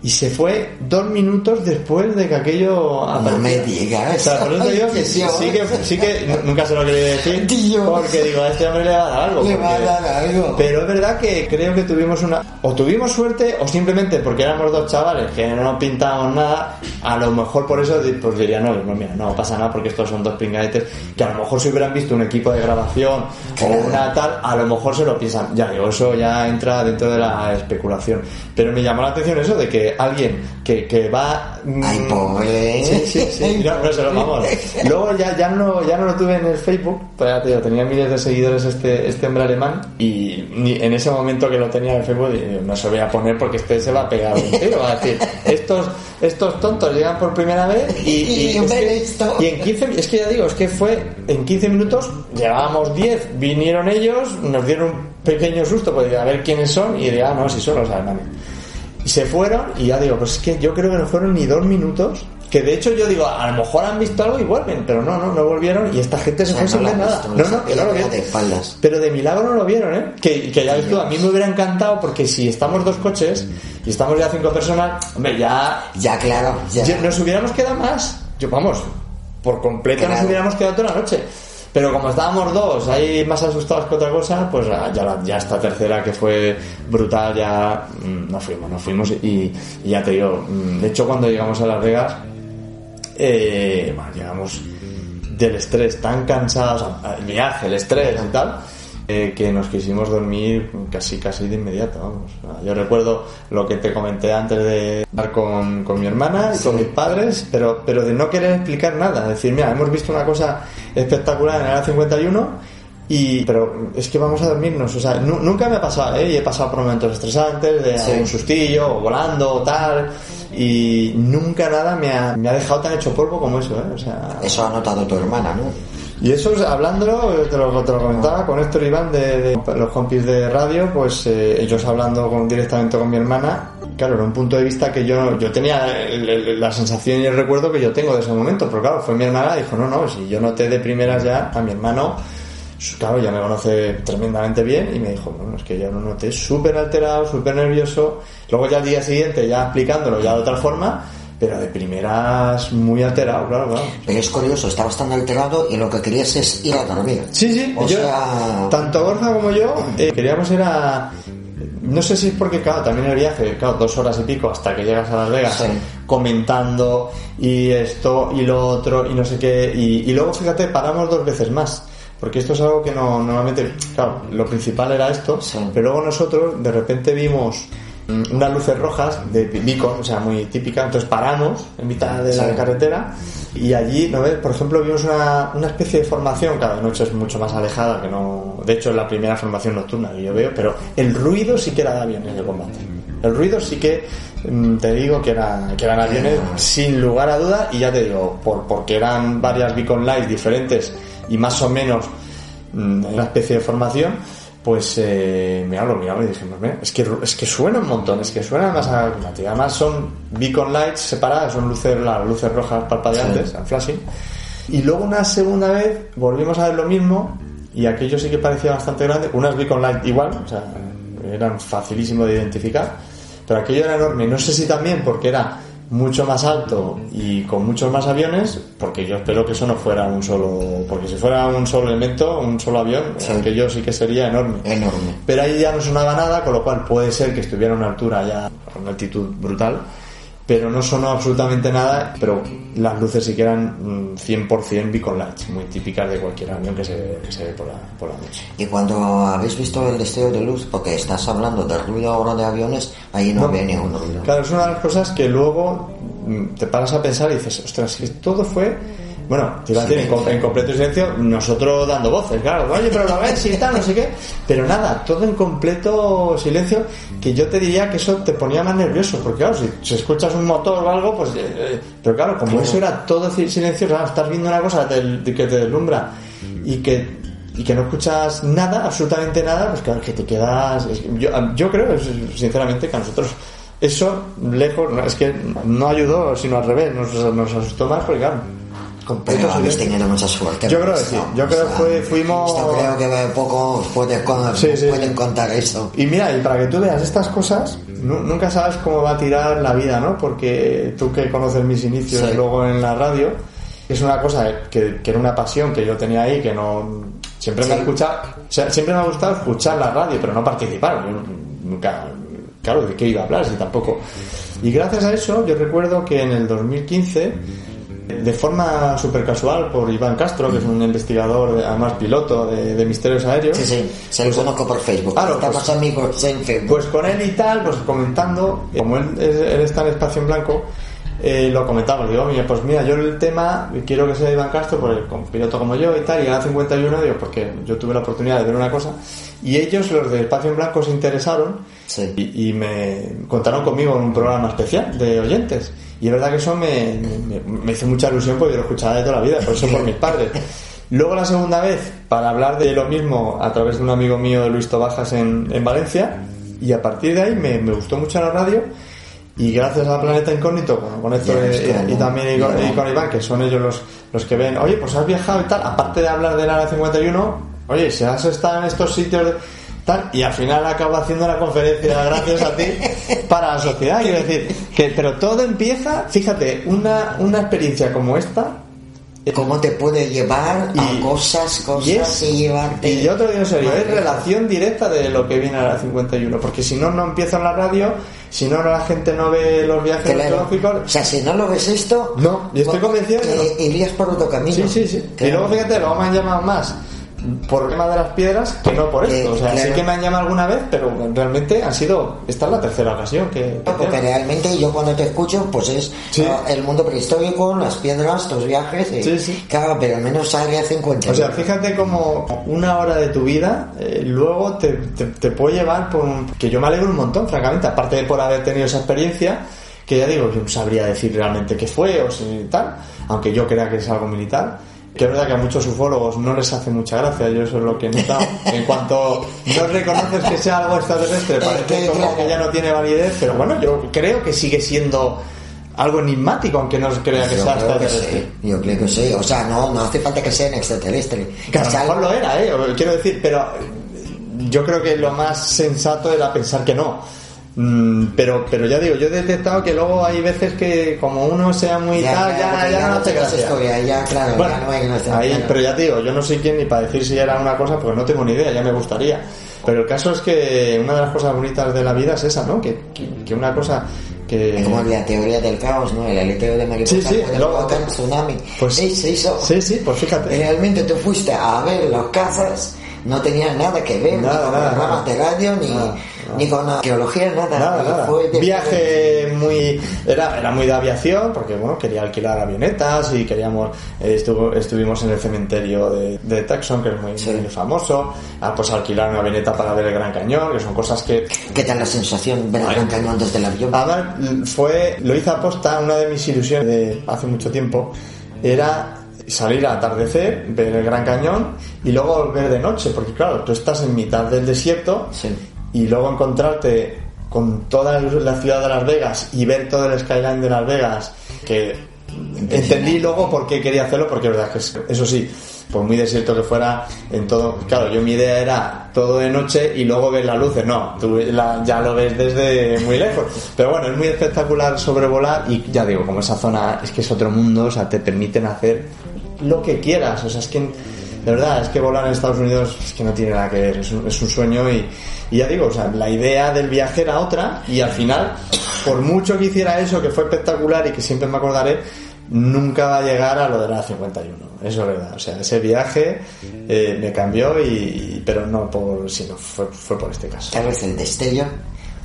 S3: y se fue dos minutos después de que aquello apareciera.
S4: me digas.
S3: O sea, por eso digo que sí, que, sí que nu- nunca se lo quería decir, porque digo, a este hombre le va a dar algo.
S4: Le va a
S3: porque-
S4: dar algo.
S3: Pero es verdad que creo que tuvimos una... O tuvimos suerte, o simplemente porque éramos dos chavales que no pintábamos nada, a lo mejor por eso pues diría, no, pues mira, no pasa nada porque estos son dos pringadetes, que a lo mejor si hubieran visto un equipo de grabación
S4: Claro.
S3: o una tal, a lo mejor se lo piensan. Ya digo, eso ya entra dentro de la especulación. Pero me llamó la atención eso de que alguien que, que va... mm,
S4: Ay, pobre.
S3: Sí, sí, sí. No, no se lo vamos. Luego ya, ya, no, ya no lo tuve en el Facebook, pues ya te digo, tenía miles de seguidores este, este hombre alemán y en ese momento que lo tenía en el Facebook digo, no se lo voy a poner porque este se va a pegar un tiro. Va a decir, estos, estos tontos llegan por primera vez y, [LAUGHS]
S4: Y
S3: es que- y en 15, es que ya digo, es que fue en 15 minutos, llevábamos 10, vinieron ellos, nos dieron un pequeño susto, pues a ver quiénes son y de, ah, no, si son los alemanes. Y se fueron y ya digo, pues es que yo creo que no fueron ni dos minutos. Que de hecho yo digo, a lo mejor han visto algo y vuelven, pero no, no, no volvieron y esta gente se
S4: O sea,
S3: fue sin
S4: no
S3: nada.
S4: visto,
S3: No,
S4: no
S3: que no lo vieron. Pero de milagro no lo vieron, ¿eh? Que, que ya ves tú, a mí me hubiera encantado porque si estamos dos coches y estamos ya cinco personas, hombre, ya,
S4: Ya, claro, ya.
S3: nos hubiéramos quedado más. Yo, vamos, por completo nos hubiéramos quedado toda la noche. Pero como estábamos dos, ahí más asustados que otra cosa, pues ya, la- ya esta tercera que fue brutal, ya mm, no fuimos, no fuimos. Y, ya te digo, mm, de hecho cuando llegamos a Las Vegas, eh, bueno, llegamos del estrés tan cansados, el viaje, el estrés y tal, eh, que nos quisimos dormir casi casi de inmediato, vamos. Yo recuerdo lo que te comenté antes de estar con, con mi hermana y con mis padres, pero, pero de no querer explicar nada, decir, mira, hemos visto una cosa espectacular en el área 51 y, pero es que vamos a dormirnos, o sea, nu- nunca me ha pasado, ¿eh? Y he pasado por momentos estresantes, de
S4: Sí.
S3: un sustillo, o volando, o tal, y nunca nada me ha, me ha dejado tan hecho polvo como eso, ¿eh? O sea,
S4: Eso ha notado tu hermana, ¿no?
S3: Y eso, es- hablándolo, te lo, te lo comentaba con Héctor Iván de, los compis de radio, pues eh, ellos hablando con- directamente con mi hermana, claro, era un punto de vista que yo, yo tenía la sensación y el recuerdo que yo tengo de ese momento, pero claro, fue mi hermana dijo, no, no, si yo noté de primeras ya a mi hermano, claro, ya me conoce tremendamente bien y me dijo, bueno, es que yo lo noté súper alterado, súper nervioso, luego ya al día siguiente ya explicándolo ya de otra forma, pero de primeras muy alterado, claro, claro.
S4: Pero es curioso, estabas tan alterado y lo que querías es ir a dormir.
S3: Sí, sí,
S4: O
S3: yo,
S4: sea-
S3: tanto Borja como yo eh, queríamos ir a... No sé si es porque, claro, también el viaje, claro, dos horas y pico hasta que llegas a Las Vegas,
S4: Sí.
S3: comentando y esto y lo otro y no sé qué. Y, y luego, fíjate, paramos dos veces más. Porque esto es algo que no, normalmente, claro, lo principal era esto,
S4: Sí.
S3: pero luego nosotros de repente vimos unas luces rojas de beacon, o sea, muy típica, entonces paramos en mitad de la carretera Y allí, ¿no ves? Por ejemplo, vimos una, una especie de formación, cada noche es mucho más alejada, que no... De hecho, es la primera formación nocturna que yo veo, pero el ruido sí que era de aviones de combate. El ruido sí que, mm, te digo, que, era, que eran aviones sin lugar a duda, y ya te digo, por, porque eran varias Beacon Lights diferentes y más o menos mm, una especie de formación, pues eh, mira, lo miraba y dijimos, "Mira, es que, es que suena un montón, es que suena más a. Además son beacon lights separadas, son luces, las luces rojas parpadeantes, en flashing. Y luego una segunda vez volvimos a ver lo mismo y aquello sí que parecía bastante grande, unas beacon light igual, o sea, eran facilísimo de identificar, pero aquello era enorme. No sé si también porque era mucho más alto y con muchos más aviones, porque yo espero que eso no fuera un solo, porque si fuera un solo elemento, un solo avión,
S4: Sí.
S3: aquello sí que sería enorme.
S4: Enorme.
S3: Pero ahí ya no sonaba nada, con lo cual puede ser que estuviera a una altura ya, a una altitud brutal, pero no sonó absolutamente nada, pero las luces sí que eran mm, 100% beacon lights, muy típicas de cualquier avión que se, que se ve por la, por la noche.
S4: Y cuando habéis visto el destello de luz, porque estás hablando de ruido ahora de aviones, ahí no, había ningún ruido.
S3: Claro, es una de las cosas que luego mm, te paras a pensar y dices, ostras, si todo fue. Bueno, te iba a decir, en, com- en completo silencio, nosotros dando voces, claro, oye, pero lo ves y tal, no sé qué. Pero nada, todo en completo silencio, que yo te diría que eso te ponía más nervioso, porque claro, si, si escuchas un motor o algo, pues. eh, eh, pero claro, como eso era todo ci- silencio, claro, estás viendo una cosa que te deslumbra y que y que no escuchas nada, absolutamente nada, pues claro que te quedas. yo, yo creo, sinceramente, que a nosotros eso, lejos, es que no ayudó, sino al revés, nos, nos asustó más porque, claro,
S4: Pero habéis tenido mucha suerte.
S3: Yo creo que sí, yo creo que fue- fuimos-
S4: Esto creo que pocos pueden, con-
S3: Sí, sí,
S4: pueden
S3: sí.
S4: contar eso.
S3: Y mira, y para que tú veas estas cosas, nu- nunca sabes cómo va a tirar la vida, ¿no? Porque tú que conoces mis inicios luego en la radio, es una cosa que, que era una pasión que yo tenía ahí, que no... Siempre me ha
S4: Sí.
S3: escuchado, o sea, siempre me ha gustado escuchar la radio, pero no participar. Yo nunca, claro, ¿de qué iba a hablar? Si tampoco. Y gracias a eso, yo recuerdo que en el 2015, de forma súper casual, por Iván Castro, que es un investigador, de- además piloto de, de misterios aéreos,
S4: Sí, sí, se lo conozco por Facebook.
S3: Claro,
S4: Estamos
S3: pues-
S4: amigos en Facebook.
S3: pues con él y tal, pues comentando, eh, como él, él está en espacio en blanco, eh, lo comentamos. Digo, mira, pues mira, yo el tema quiero que sea Iván Castro, por el con piloto como yo y tal, y a 51, digo, porque yo tuve la oportunidad de ver una cosa, y ellos, los de espacio en blanco, se interesaron
S4: Sí.
S3: y, y me contaron conmigo en un programa especial de oyentes. Y es verdad que eso me, me, me hizo mucha ilusión porque yo lo escuchaba de toda la vida, por eso por [LAUGHS] mis padres. Luego la segunda vez, para hablar de lo mismo a través de un amigo mío, Luis Tobajas, en, en Valencia, y a partir de ahí me, me gustó mucho la radio, y gracias a Planeta Incógnito, con, con
S4: Ya,
S3: y- y, también con, Iván, que son ellos los, los que ven, oye, pues has viajado y tal, aparte de hablar del Área 51, oye, si has estado en estos sitios de tal, y al final acabo haciendo la conferencia gracias a ti para la sociedad, quiero decir, que, pero todo empieza, fíjate, una, una experiencia como esta,
S4: ¿Cómo te puede llevar
S3: Y-
S4: a cosas, cosas y,
S3: y es-
S4: llevarte?
S3: y yo te lo digo en serio, es relación directa de lo que viene a la 51, porque si no, no empieza en la radio, si no, la gente no ve los viajes
S4: Claro. O sea, si no lo ves esto,
S3: No, yo estoy
S4: pues,
S3: convencido
S4: que irías por otro camino.
S3: Sí, sí, sí. Y
S4: Claro.
S3: luego fíjate, luego me han llamado más por el tema de las piedras que no por
S4: Eh,
S3: esto. O sea,
S4: claro.
S3: sí que me han llamado alguna vez, pero realmente han sido. Esta es la tercera ocasión que. que
S4: Porque realmente yo cuando te escucho, pues es
S3: Sí.
S4: el mundo prehistórico, las piedras, tus viajes. y-
S3: Sí, sí.
S4: Claro, pero al menos área 50.
S3: O sea, fíjate como una hora de tu vida eh, luego te, te, te puede llevar por un... Que yo me alegro un montón, francamente, aparte de por haber tenido esa experiencia, que ya digo, yo no sabría decir realmente qué fue o si tal, aunque yo crea que es algo militar. Que es verdad que a muchos ufólogos no les hace mucha gracia, yo eso es lo que he notado. [LAUGHS] En cuanto no reconoces que sea algo extraterrestre,
S4: Es
S3: parece como que ya no tiene validez, pero bueno, yo creo que sigue siendo algo enigmático, aunque no crea que
S4: yo
S3: sea
S4: que
S3: extraterrestre.
S4: sí, yo creo que sí. O sea, no, no hace falta que sean extraterrestres.
S3: Que a lo
S4: algo-
S3: mejor lo era, ¿eh? Quiero decir, pero yo creo que lo más sensato era pensar que no. Mm, pero, pero ya digo, yo he detectado que luego hay veces que como uno sea muy
S4: Ya,
S3: tal,
S4: ya,
S3: ya, ya no
S4: no
S3: gracia.
S4: historia, ya, claro,
S3: Bueno,
S4: ya no hay gracia,
S3: ahí,
S4: claro.
S3: pero ya te digo, yo no soy quien ni para decir si era una cosa, porque no tengo ni idea, ya me gustaría. Pero el caso es que una de las cosas bonitas de la vida es esa, ¿no? Que, que, que una cosa que...
S4: Como la teoría del caos, ¿no? El aleteo de mariposa,
S3: Sí, sí,
S4: el
S3: luego-
S4: volcán, tsunami.
S3: Pues-
S4: Sí, se hizo.
S3: Sí, sí, pues fíjate.
S4: Realmente tú fuiste a ver los cazas, no tenía nada que ver,
S3: Nada,
S4: ni con
S3: nada,
S4: programas
S3: nada.
S4: de radio, ni, Ni con arqueología, nada.
S3: Nada, nada.
S4: fue de-
S3: Viaje muy. Era, era muy de aviación, porque bueno, quería alquilar avionetas y queríamos. eh, estuvo- estuvimos en el cementerio de, de Tucson, que es muy,
S4: Sí.
S3: muy famoso. Ah, pues alquilar una avioneta para ver el Gran Cañón, que son cosas que.
S4: ¿Qué tal la sensación ver el
S3: Ay.
S4: Gran Cañón desde el avión?
S3: Además, fue. Lo hice aposta, una de mis ilusiones de hace mucho tiempo era salir a atardecer, ver el Gran Cañón y luego volver de noche, porque claro, tú estás en mitad del desierto
S4: Sí.
S3: Y luego encontrarte con toda la ciudad de Las Vegas y ver todo el skyline de Las Vegas, que entendí luego por qué quería hacerlo, porque es verdad que es- eso sí, por muy desierto que fuera, en todo, claro, yo mi idea era todo de noche y luego ver las luces, no, tú la- ya lo ves desde muy lejos, pero bueno, es muy espectacular sobrevolar y ya digo, como esa zona es que es otro mundo, o sea, te permiten hacer lo que quieras, o sea, es que de verdad, es que volar en Estados Unidos es que no tiene nada que ver, es un, es un sueño y, y ya digo, o sea, la idea del viaje era otra y al final, por mucho que hiciera eso, que fue espectacular y que siempre me acordaré, nunca va a llegar a lo de la 51, eso es verdad, o sea, ese viaje eh, me cambió y, pero no por, sino fue, fue por este caso.
S4: Tal vez el destello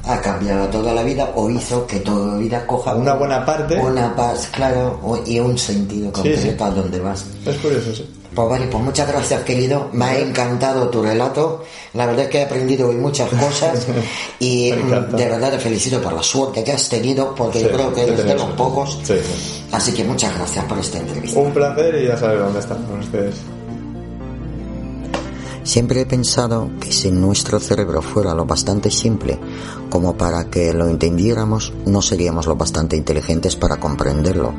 S4: ha cambiado toda la vida o hizo que toda la vida coja
S3: Una buena parte.
S4: una paz, claro, y un sentido completo
S3: sí.
S4: a donde vas.
S3: Es curioso, sí.
S4: Pues vale, pues muchas gracias querido, me ha encantado tu relato, la verdad es que he aprendido hoy muchas cosas [LAUGHS] y de verdad te felicito por la suerte que has tenido porque
S3: Sí,
S4: creo que eres de los pocos,
S3: Sí, sí.
S4: así que muchas gracias por esta entrevista.
S3: Un placer y ya sabes dónde están con ustedes.
S2: Siempre he pensado que si nuestro cerebro fuera lo bastante simple como para que lo entendiéramos, no seríamos lo bastante inteligentes para comprenderlo.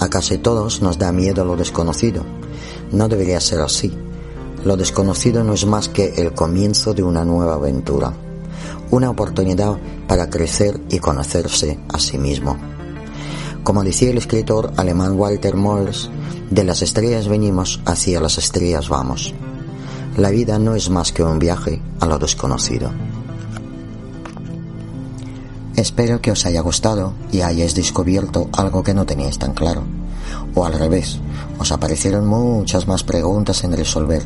S2: A casi todos nos da miedo lo desconocido. No debería ser así. Lo desconocido no es más que el comienzo de una nueva aventura, una oportunidad para crecer y conocerse a sí mismo. Como decía el escritor alemán Walter Moers, de las estrellas venimos, hacia las estrellas vamos. La vida no es más que un viaje a lo desconocido. Espero que os haya gustado y hayáis descubierto algo que no teníais tan claro. O al revés, os aparecieron muchas más preguntas en resolver.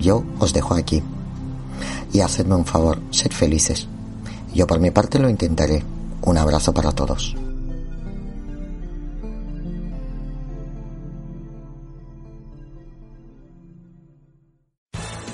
S2: Yo os dejo aquí. Y hacedme un favor, sed felices. Yo por mi parte lo intentaré. Un abrazo para todos.